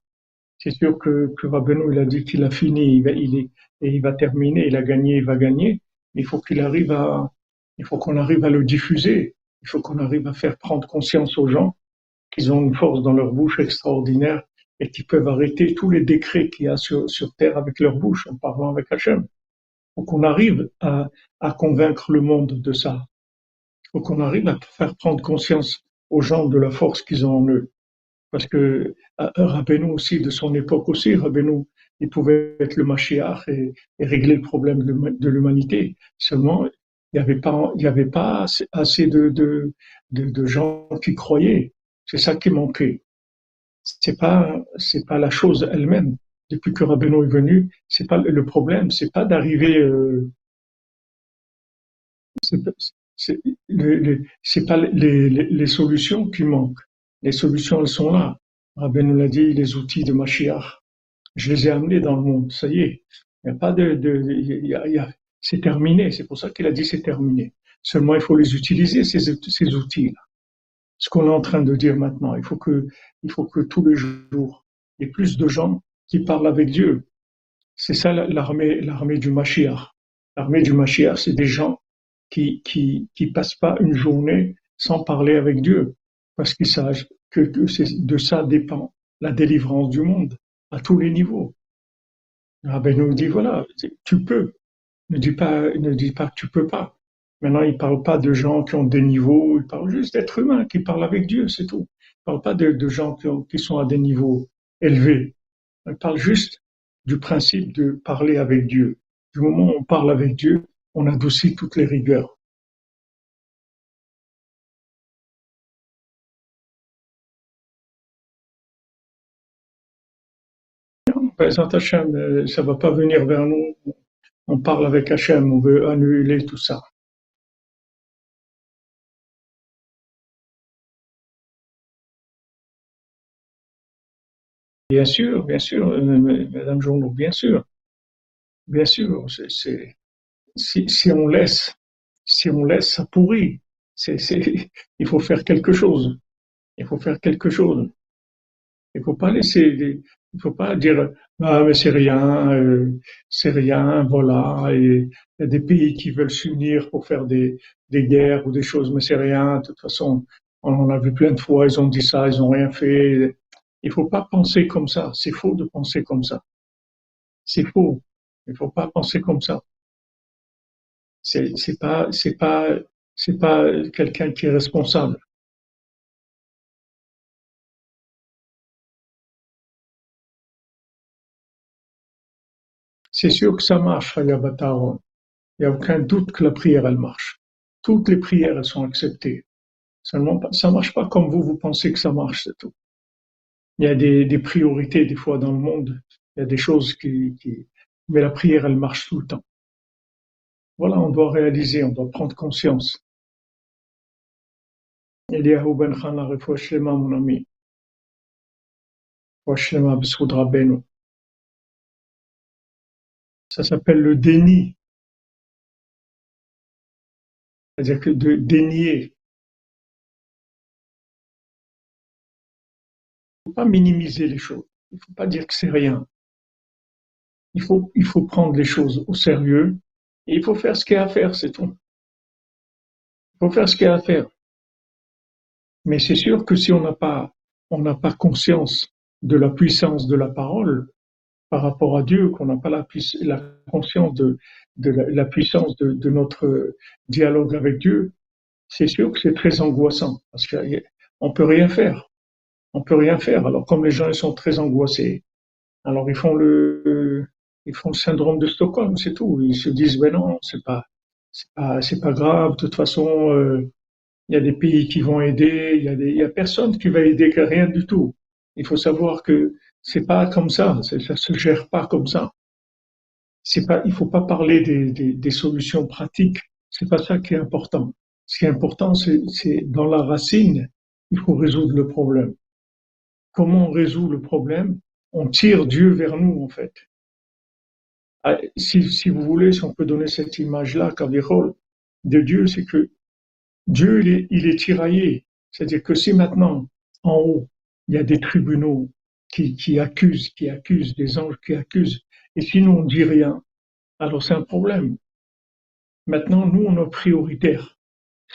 C'est sûr que que Rabbeinu il a dit qu'il a fini, il, il est et il va terminer, il a gagné, il va gagner. Il faut qu'il arrive à il faut qu'on arrive à le diffuser. Il faut qu'on arrive à faire prendre conscience aux gens qu'ils ont une force dans leur bouche extraordinaire et qu'ils peuvent arrêter tous les décrets qu'il y a sur, sur terre avec leur bouche en parlant avec Hachem. Faut qu'on arrive à, à convaincre le monde de ça. Faut qu'on arrive à faire prendre conscience aux gens de la force qu'ils ont en eux. Parce que Rabbeinu aussi, de son époque aussi, Rabbeinu, il pouvait être le Mashiach et, régler le problème de, l'humanité. Seulement, il n'y avait pas, assez de, gens qui croyaient. C'est ça qui manquait. C'est pas, pas la chose elle-même depuis que Rabbeinu est venu, c'est pas le problème, c'est pas d'arriver, euh, c'est pas les, les, solutions qui manquent. Les solutions, elles sont là. Rabbeinu l'a dit, les outils de Mashiach. Je les ai amenés dans le monde. Ça y est. Il n'y a pas de, y a, c'est terminé. C'est pour ça qu'il a dit c'est terminé. Seulement, il faut les utiliser, ces, ces outils-là. Ce qu'on est en train de dire maintenant. Il faut que, il faut que tous les jours, il y ait plus de gens qui parlent avec Dieu. C'est ça l'armée, l'armée du Mashiach. L'armée du Mashiach, c'est des gens qui, qui, qui passent pas une journée sans parler avec Dieu, parce qu'ils savent que, de ça dépend la délivrance du monde à tous les niveaux. Ben nous dit voilà, tu peux. Ne dis pas, ne dis pas que tu peux pas. Maintenant, il parle pas de gens qui ont des niveaux, il parle juste d'êtres humains qui parlent avec Dieu, c'est tout. Il parle pas de, gens qui, qui sont à des niveaux élevés. Elle parle juste du principe de parler avec Dieu. Du moment où on parle avec Dieu, on adoucit toutes les rigueurs. Présent Hachem, euh, ça va pas venir vers nous. On parle avec Hachem, on veut annuler tout ça. Bien sûr, bien sûr, euh, Madame Journaux, bien sûr, bien sûr. C'est, si, on laisse, si on laisse, ça pourrit. Il faut faire quelque chose. Il faut faire quelque chose. Il faut pas laisser, il faut pas dire ah mais c'est rien, euh, c'est rien, voilà. Et il y a des pays qui veulent s'unir pour faire des, des guerres ou des choses, mais c'est rien. De toute façon, on en a vu plein de fois. Ils ont dit ça, ils ont rien fait. Il faut pas penser comme ça. C'est faux de penser comme ça. C'est faux. Il faut pas penser comme ça. C'est, pas, quelqu'un qui est responsable. C'est sûr que ça marche, Il n'y a aucun doute que la prière, elle marche. Toutes les prières, elles sont acceptées. Seulement, ça marche pas comme vous, vous pensez que ça marche, c'est tout il y a des, des, priorités des fois dans le monde. Il y a des choses qui, qui, mais la prière, elle marche tout le temps. Voilà, on doit réaliser, on doit prendre conscience. Eliyahu ben mon ami. Rabbeinu. Ça s'appelle le déni. C'est-à-dire que de dénier pas minimiser les choses. Il ne faut pas dire que c'est rien. Il faut, il faut prendre les choses au sérieux il faut faire ce qu'il y a à faire, c'est tout. Il faut faire ce qu'il y a à faire. Mais c'est sûr que si on n'a pas, pas conscience de la puissance de la parole par rapport à Dieu, qu'on n'a pas la, conscience de, la, puissance de, notre dialogue avec Dieu, c'est sûr que c'est très angoissant parce qu'on peut rien faire. On peut rien faire. Alors comme les gens sont très angoissés, alors ils font le, ils font le syndrome de Stockholm, c'est tout. Ils se disent ben non, c'est pas, c'est pas, c'est pas grave. De toute façon, euh, il y a des pays qui vont aider. Il y a des, y a personne qui va aider, rien du tout. Il faut savoir que c'est pas comme ça. Ça se gère pas comme ça. C'est pas, il faut pas parler des, des, des solutions pratiques. C'est pas ça qui est important. Ce qui est important, c'est dans la racine, il faut résoudre le problème. Comment on résout le problème? On tire Dieu vers nous, en fait. Ah, si, si vous voulez, si on peut donner cette image-là, de Dieu, c'est que Dieu, il est, il est tiraillé. C'est-à-dire que si maintenant, en haut, il y a des tribunaux qui, qui accusent, qui accusent, des anges qui accusent, et sinon on dit rien, alors c'est un problème. Maintenant, nous, on est prioritaire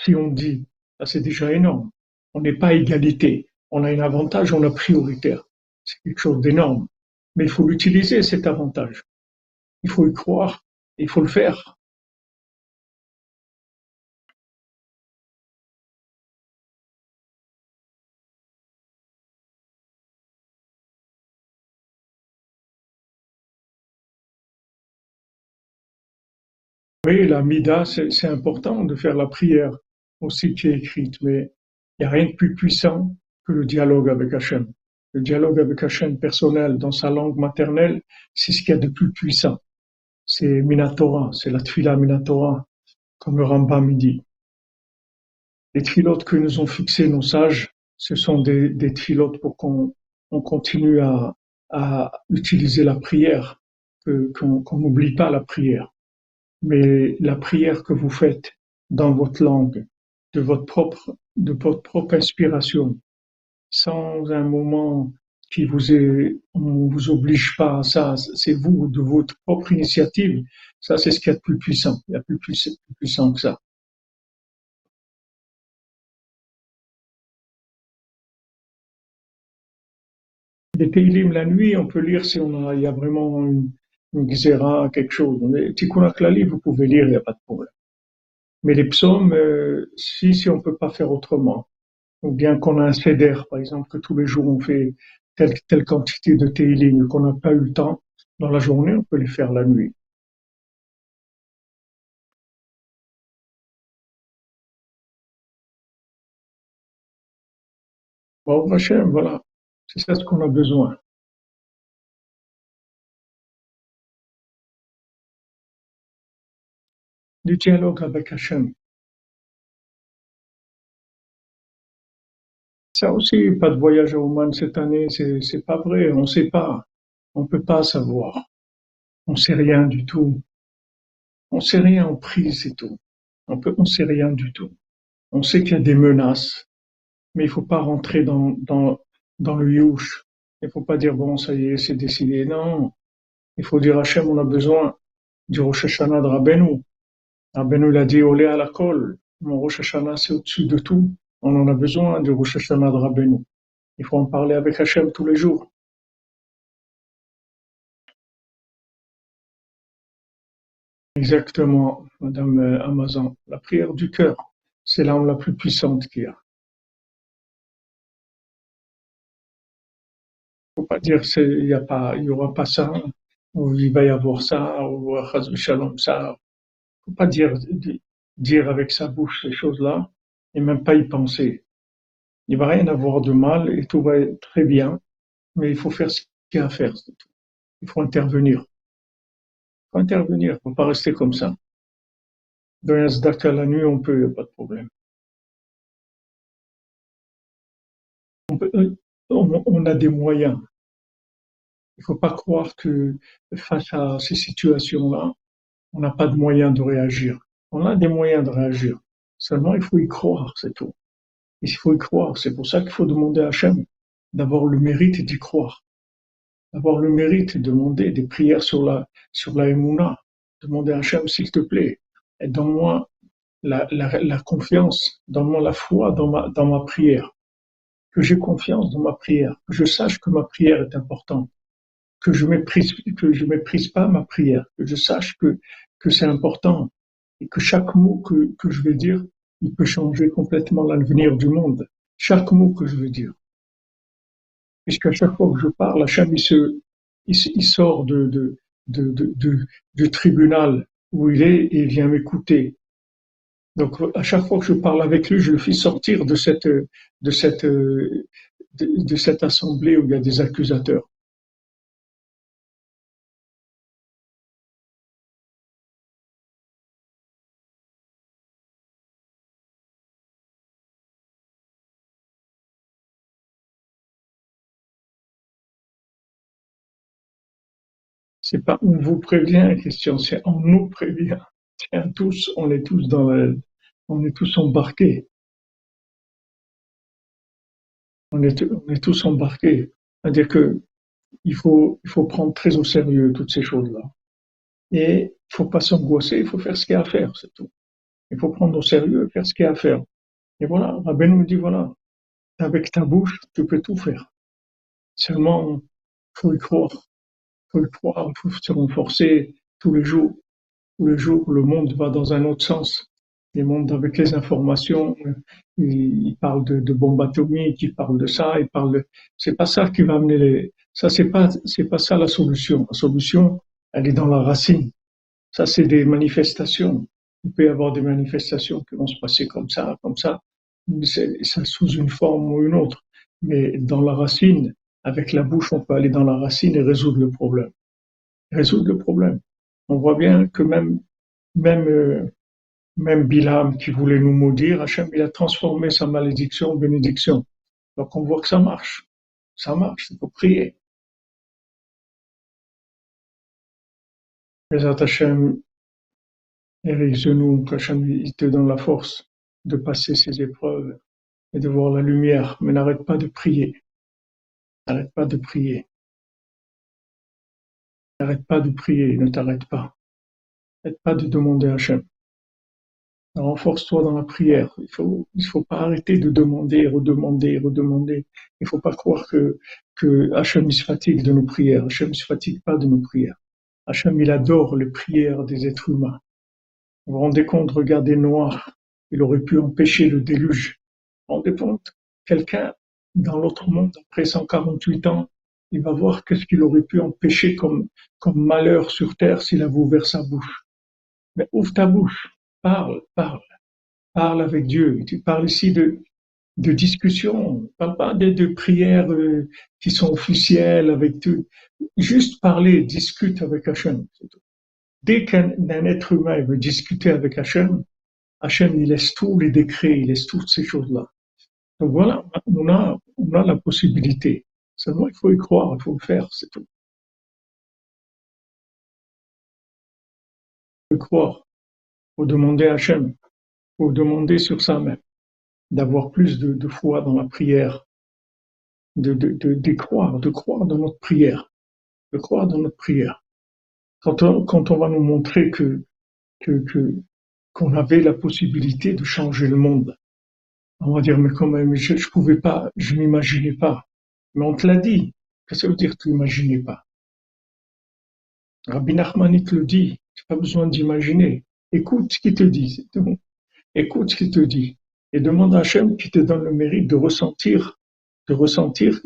si on dit, c'est déjà énorme. On n'est pas égalité. On a un avantage, on est prioritaire. C'est quelque chose d'énorme. Mais il faut l'utiliser, cet avantage. Il faut y croire, il faut le faire. Oui, la mida, c'est important de faire la prière aussi qui est écrite, mais il n'y a rien de plus puissant que le dialogue avec Hachem. Le dialogue avec Hachem personnel dans sa langue maternelle, c'est ce qu'il y a de plus puissant. C'est Minatora, c'est la Tfila Minatora, comme le Rambam dit. Les tfilotes que nous ont fixés nos sages, ce sont des, des pour qu'on on continue à, utiliser la prière, qu'on n'oublie pas la prière mais la prière que vous faites dans votre langue, de votre propre inspiration, sans un moment qui vous est, on vous oblige pas à ça, c'est vous, de votre propre initiative, ça c'est ce qui est le plus puissant, il y a plus, puissant que ça. Les Teilim la nuit, on peut lire si on a, il y a vraiment une, une xéra, quelque chose. Tikkun Klali, vous pouvez lire, il n'y a pas de problème. Mais les psaumes, euh, si, si on peut pas faire autrement, ou bien qu'on a un seder, par exemple, que tous les jours on fait telle, telle quantité de teilim, qu'on n'a pas eu le temps dans la journée, on peut les faire la nuit. Bon, Hachem, voilà. C'est ça ce qu'on a besoin. du dialogue avec Hachem. Ça aussi, pas de voyage à Oman cette année, c'est pas vrai, on sait pas. On peut pas savoir. On sait rien du tout. On sait rien, on prie, c'est tout. On peut, on sait rien du tout. On sait qu'il y a des menaces, mais il faut pas rentrer dans, dans, dans le youch. Il faut pas dire, bon, ça y est, c'est décidé. Non. Il faut dire, Hachem, on a besoin du Rosh Hashanah de Rabbeinu. Rabbeinu l'a dit, olé à la colle. Mon Rosh Hashanah, c'est au-dessus de tout. On en a besoin du Rosh Hashanah de Rabbeinu. Il faut en parler avec Hachem tous les jours. Exactement, Madame euh, Amazon. La prière du cœur, c'est l'arme la plus puissante qu'il y a. Faut pas dire il y a pas, il y aura pas ça, ou il va y avoir ça, ou Shalom ça, faut pas dire, dire avec sa bouche ces choses-là et même pas y penser. Il va rien avoir de mal et tout va être très bien, mais il faut faire ce qu'il y a à faire. Il faut intervenir. Il faut intervenir, il faut pas rester comme ça. Dans un zdaka la nuit, on peut, il n'y a pas de problème. On, euh, a des moyens. Il faut pas croire que face à ces situations-là, on n'a pas de moyens de réagir. On a des moyens de réagir. Seulement, il faut y croire, c'est tout. Il faut y croire. C'est pour ça qu'il faut demander à Hachem d'avoir le mérite d'y croire. avoir le mérite de demander des prières sur la, sur la Emouna, demander à Hachem, s'il te plaît, donne-moi la, confiance, donne-moi la foi dans ma, dans ma prière, que j'ai confiance dans ma prière, que je sache que ma prière est importante, que je méprise, que je méprise pas ma prière, que je sache que, que c'est important et que chaque mot que, que je vais dire, il peut changer complètement l'avenir du monde. Chaque mot que je vais dire. Puisqu'à chaque fois que je parle, Hachem, il, il, sort de, de, de, du tribunal où il est et il vient m'écouter. Donc, à chaque fois que je parle avec lui, je le fais sortir de cette, de cette, de cette assemblée où il y a des accusateurs. C'est pas on vous prévient, question, c'est on nous prévient. Tiens, tous, on est tous dans la, on est tous embarqués. On est, tous embarqués. C'est-à-dire que il faut, il faut prendre très au sérieux toutes ces choses-là. Et il faut pas s'angoisser, il faut faire ce qu'il y a à faire, c'est tout. Il faut prendre au sérieux faire ce qu'il y a à faire. Et voilà, Rabben nous dit, voilà, avec ta bouche, tu peux tout faire. Seulement, faut y croire le se renforcer tous les jours. Tous les jours, le monde va dans un autre sens. Le monde avec les informations, il, parle de, de bombes atomiques, il parle de ça, il parle de... C'est pas ça qui va amener les... Ça, c'est pas, c'est pas ça la solution. La solution, elle est dans la racine. Ça, c'est des manifestations. Il peut y avoir des manifestations qui vont se passer comme ça, comme ça, ça sous une forme ou une autre. Mais dans la racine, avec la bouche, on peut aller dans la racine et résoudre le problème. Résoudre le problème. On voit bien que euh, même Bilam qui voulait nous maudire, Hachem, il a transformé sa malédiction en bénédiction. Donc on voit que ça marche. Ça marche, il faut prier. Les Hachem, nous qu'Hachem il te donne la force de passer ces épreuves et de voir la lumière, mais n'arrête pas de prier. N'arrête pas de prier. N'arrête pas de prier, ne t'arrête pas. N'arrête pas de demander à Hachem. Renforce-toi dans la prière. Il faut, il faut pas arrêter de demander, redemander, redemander. Il faut pas croire que, que Hachem se fatigue de nos prières. Hachem se fatigue pas de nos prières. Hachem, il adore les prières des êtres humains. Vous vous rendez compte, regardez Noir. Il aurait pu empêcher le déluge. Vous vous rendez compte? Quelqu'un dans l'autre monde, après 148 ans, il va voir qu'est-ce qu'il aurait pu empêcher comme, malheur sur terre s'il avait ouvert sa bouche. Mais ouvre ta bouche, parle, parle, parle avec Dieu. Tu parles ici de, de discussion, parle pas de, prières euh, qui sont officielles avec tout. Juste parler, discute avec Hachem. Dès qu'un être humain veut discuter avec Hachem, Hachem il laisse tous les décrets, il laisse toutes ces choses-là. Donc voilà, on a, on a la possibilité. Seulement, il faut y croire, il faut le faire, c'est tout. Il faut croire. Il faut demander à Hachem. Il faut demander sur ça même. D'avoir plus de, foi dans la prière. De, de, de, croire, de croire dans notre prière. De croire dans notre prière. Quand on, quand on va nous montrer que, que, que, qu'on avait la possibilité de changer le monde, on va dire, mais quand même, je, ne pouvais pas, je n'imaginais pas. Mais on te l'a dit. Qu'est-ce que ça veut dire tu n'imaginais pas? Rabbi Nachman, te le dit. Tu n'as pas besoin d'imaginer. Écoute ce qu'il te dit. Écoute ce qu'il te dit. Et demande à Hachem qui te donne le mérite de ressentir, de ressentir,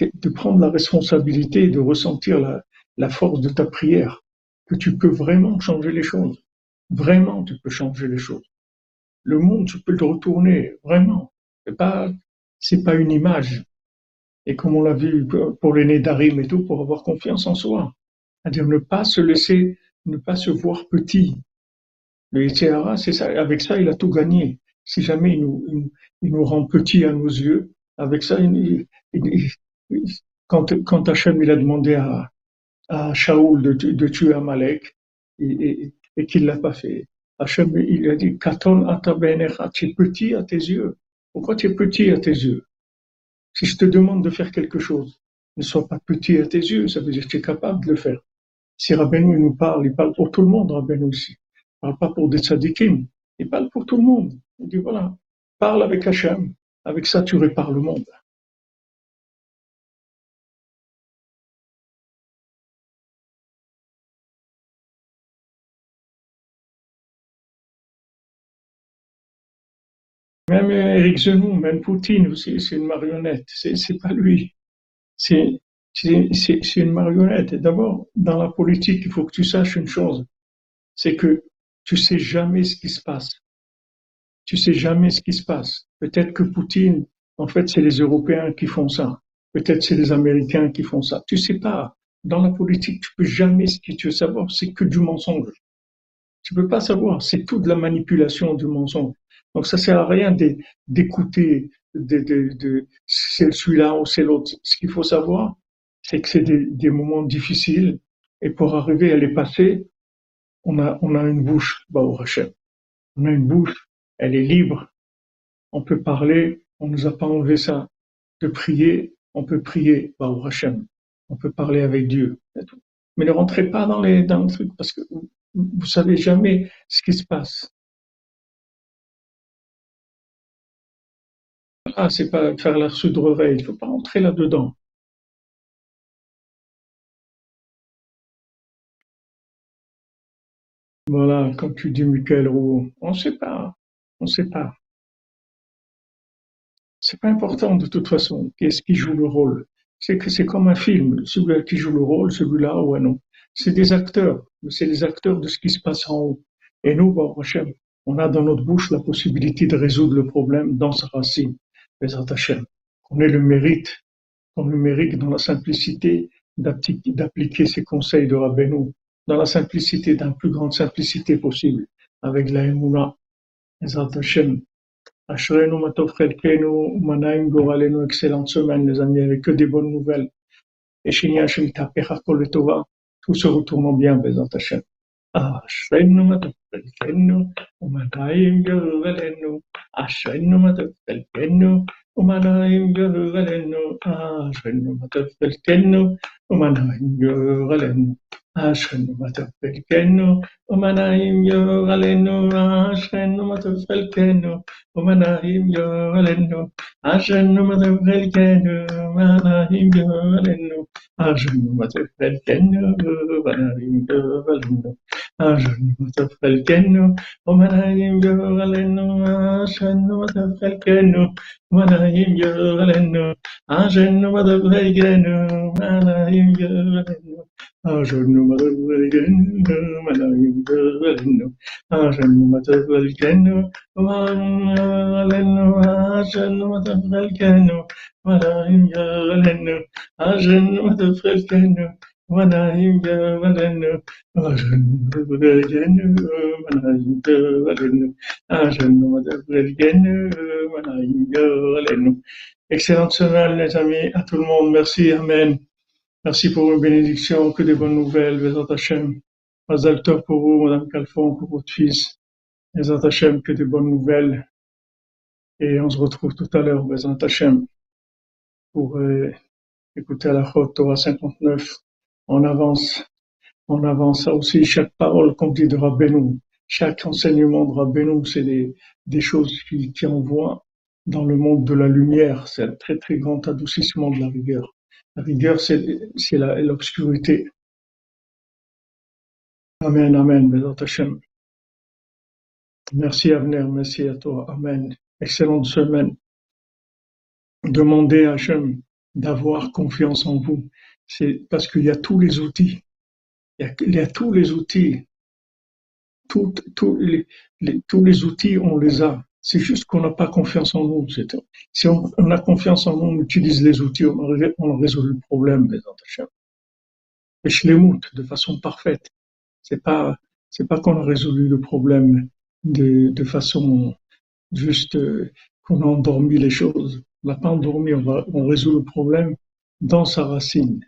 de prendre la responsabilité, de ressentir la force de ta prière. Que tu peux vraiment changer les choses. Vraiment, tu peux changer les choses le monde, tu peux le retourner, vraiment. C'est pas, c'est pas une image. Et comme on l'a vu pour les Nédarim et tout, pour avoir confiance en soi. C'est-à-dire ne pas se laisser, ne pas se voir petit. Le Yitzhara, c'est ça, avec ça, il a tout gagné. Si jamais il nous, il, nous rend petit à nos yeux, avec ça, il, quand, quand Hachem, il a demandé à, à Shaoul de, tuer Amalek, et, et, et qu'il l'a pas fait, Hachem, il a dit, Katon tu es petit à tes yeux. Pourquoi tu es petit à tes yeux? Si je te demande de faire quelque chose, ne sois pas petit à tes yeux, ça veut dire que tu es capable de le faire. Si Rabbeinu nous parle, il parle pour tout le monde, Rabbeinu aussi. Il parle pas pour des tzadikim, il parle pour tout le monde. Il dit voilà, parle avec Hachem, avec ça tu répares le monde. Même Eric Zemmour, même Poutine aussi, c'est une marionnette. C'est pas lui. C'est une marionnette. D'abord, dans la politique, il faut que tu saches une chose. C'est que tu sais jamais ce qui se passe. Tu sais jamais ce qui se passe. Peut-être que Poutine, en fait, c'est les Européens qui font ça. Peut-être c'est les Américains qui font ça. Tu sais pas. Dans la politique, tu peux jamais ce que tu veux savoir, c'est que du mensonge. Tu peux pas savoir. C'est toute la manipulation du mensonge. Donc ça sert à rien d'écouter de, de, de, celui-là ou c'est l'autre. Ce qu'il faut savoir, c'est que c'est des, des, moments difficiles et pour arriver à les passer, on a, on a une bouche, bah, au Hachem. On a une bouche, elle est libre. On peut parler, on nous a pas enlevé ça. De prier, on peut prier, bah, au Hachem. On peut parler avec Dieu. Mais ne rentrez pas dans les, dans le truc parce que vous, vous savez jamais ce qui se passe. Ah, c'est pas faire la soudrerie, il faut pas entrer là-dedans. Voilà, comme tu dis Michael Roux, on ne sait pas, on ne sait pas. C'est pas important de toute façon, qu'est-ce qui joue le rôle. C'est que c'est comme un film, celui qui joue le rôle, celui-là, ouais non. C'est des acteurs, c'est les acteurs de ce qui se passe en haut. Et nous, on a dans notre bouche la possibilité de résoudre le problème dans sa racine. Bezrat Hachem, qu'on ait le mérite, qu'on le mérite dans la simplicité d'appliquer ces conseils de Rabbeinu, dans la simplicité, dans la plus grande simplicité possible, avec la Emouna. Bezrat Hachem, Ashrenu Matov Chelkenu, Manaim Goralenu, excellente semaine les amis, avec que des bonnes nouvelles. Et Shinya Hachem Tapera Kol Tova, tout se retourne bien, Bezrat Hachem. Ashrenu Matov Belkenu, Umanaim Yerubelenu, Ashenu Matuf Belkenu, Umanaim Yerubelenu, Ashenu Matuf Belkenu, Umanaim Yerubelenu, Ashenu Matuf Belkenu, Umanaim Yerubelenu, Ashenu Matuf Belkenu, Umanaim Yerubelenu, Ashenu أجنبت في الجنة ونعيم جبلنا أجنبت في الجنة ومنعيم جبلنا أجنبت في الجنة ومنعيم جبلنا أجنبت في الجنة ومنعيم جبلنا أجنبت في الجنة ومنعيم جبلنا أجنبت في الجنة ومنعيم جبلنا أجنبت في الجنة Excellente semaine, les amis, à tout le monde. Merci, Amen. Merci pour vos bénédictions, que des bonnes nouvelles, Bézant Hachem. Mazal pour vous, Madame Calfon, pour votre fils. Bézant Hachem, que des bonnes nouvelles. Et on se retrouve tout à l'heure, Bézant Hachem pour euh, écouter la Torah 59 on avance, on avance aussi chaque parole qu'on dit de Rabbeinu, chaque enseignement de Rabbeinu, c'est des, des choses qui, qui envoient dans le monde de la lumière. C'est un très très grand adoucissement de la rigueur. La rigueur, c'est l'obscurité. Amen, amen, Bézat Hashem. Merci Avner, merci à toi. Amen. Excellente semaine. Demandez à Hachem d'avoir confiance en vous c'est parce qu'il y a tous les outils. Il y a, tous les outils. tous les outils, on les a. C'est juste qu'on n'a pas confiance en nous. Si on, a confiance en nous, on utilise les outils, on, on résout le problème, les Et je les de façon parfaite. C'est pas, pas qu'on a résolu le problème de, de façon juste euh, qu'on a endormi les choses. On n'a pas on, résout le problème dans sa racine.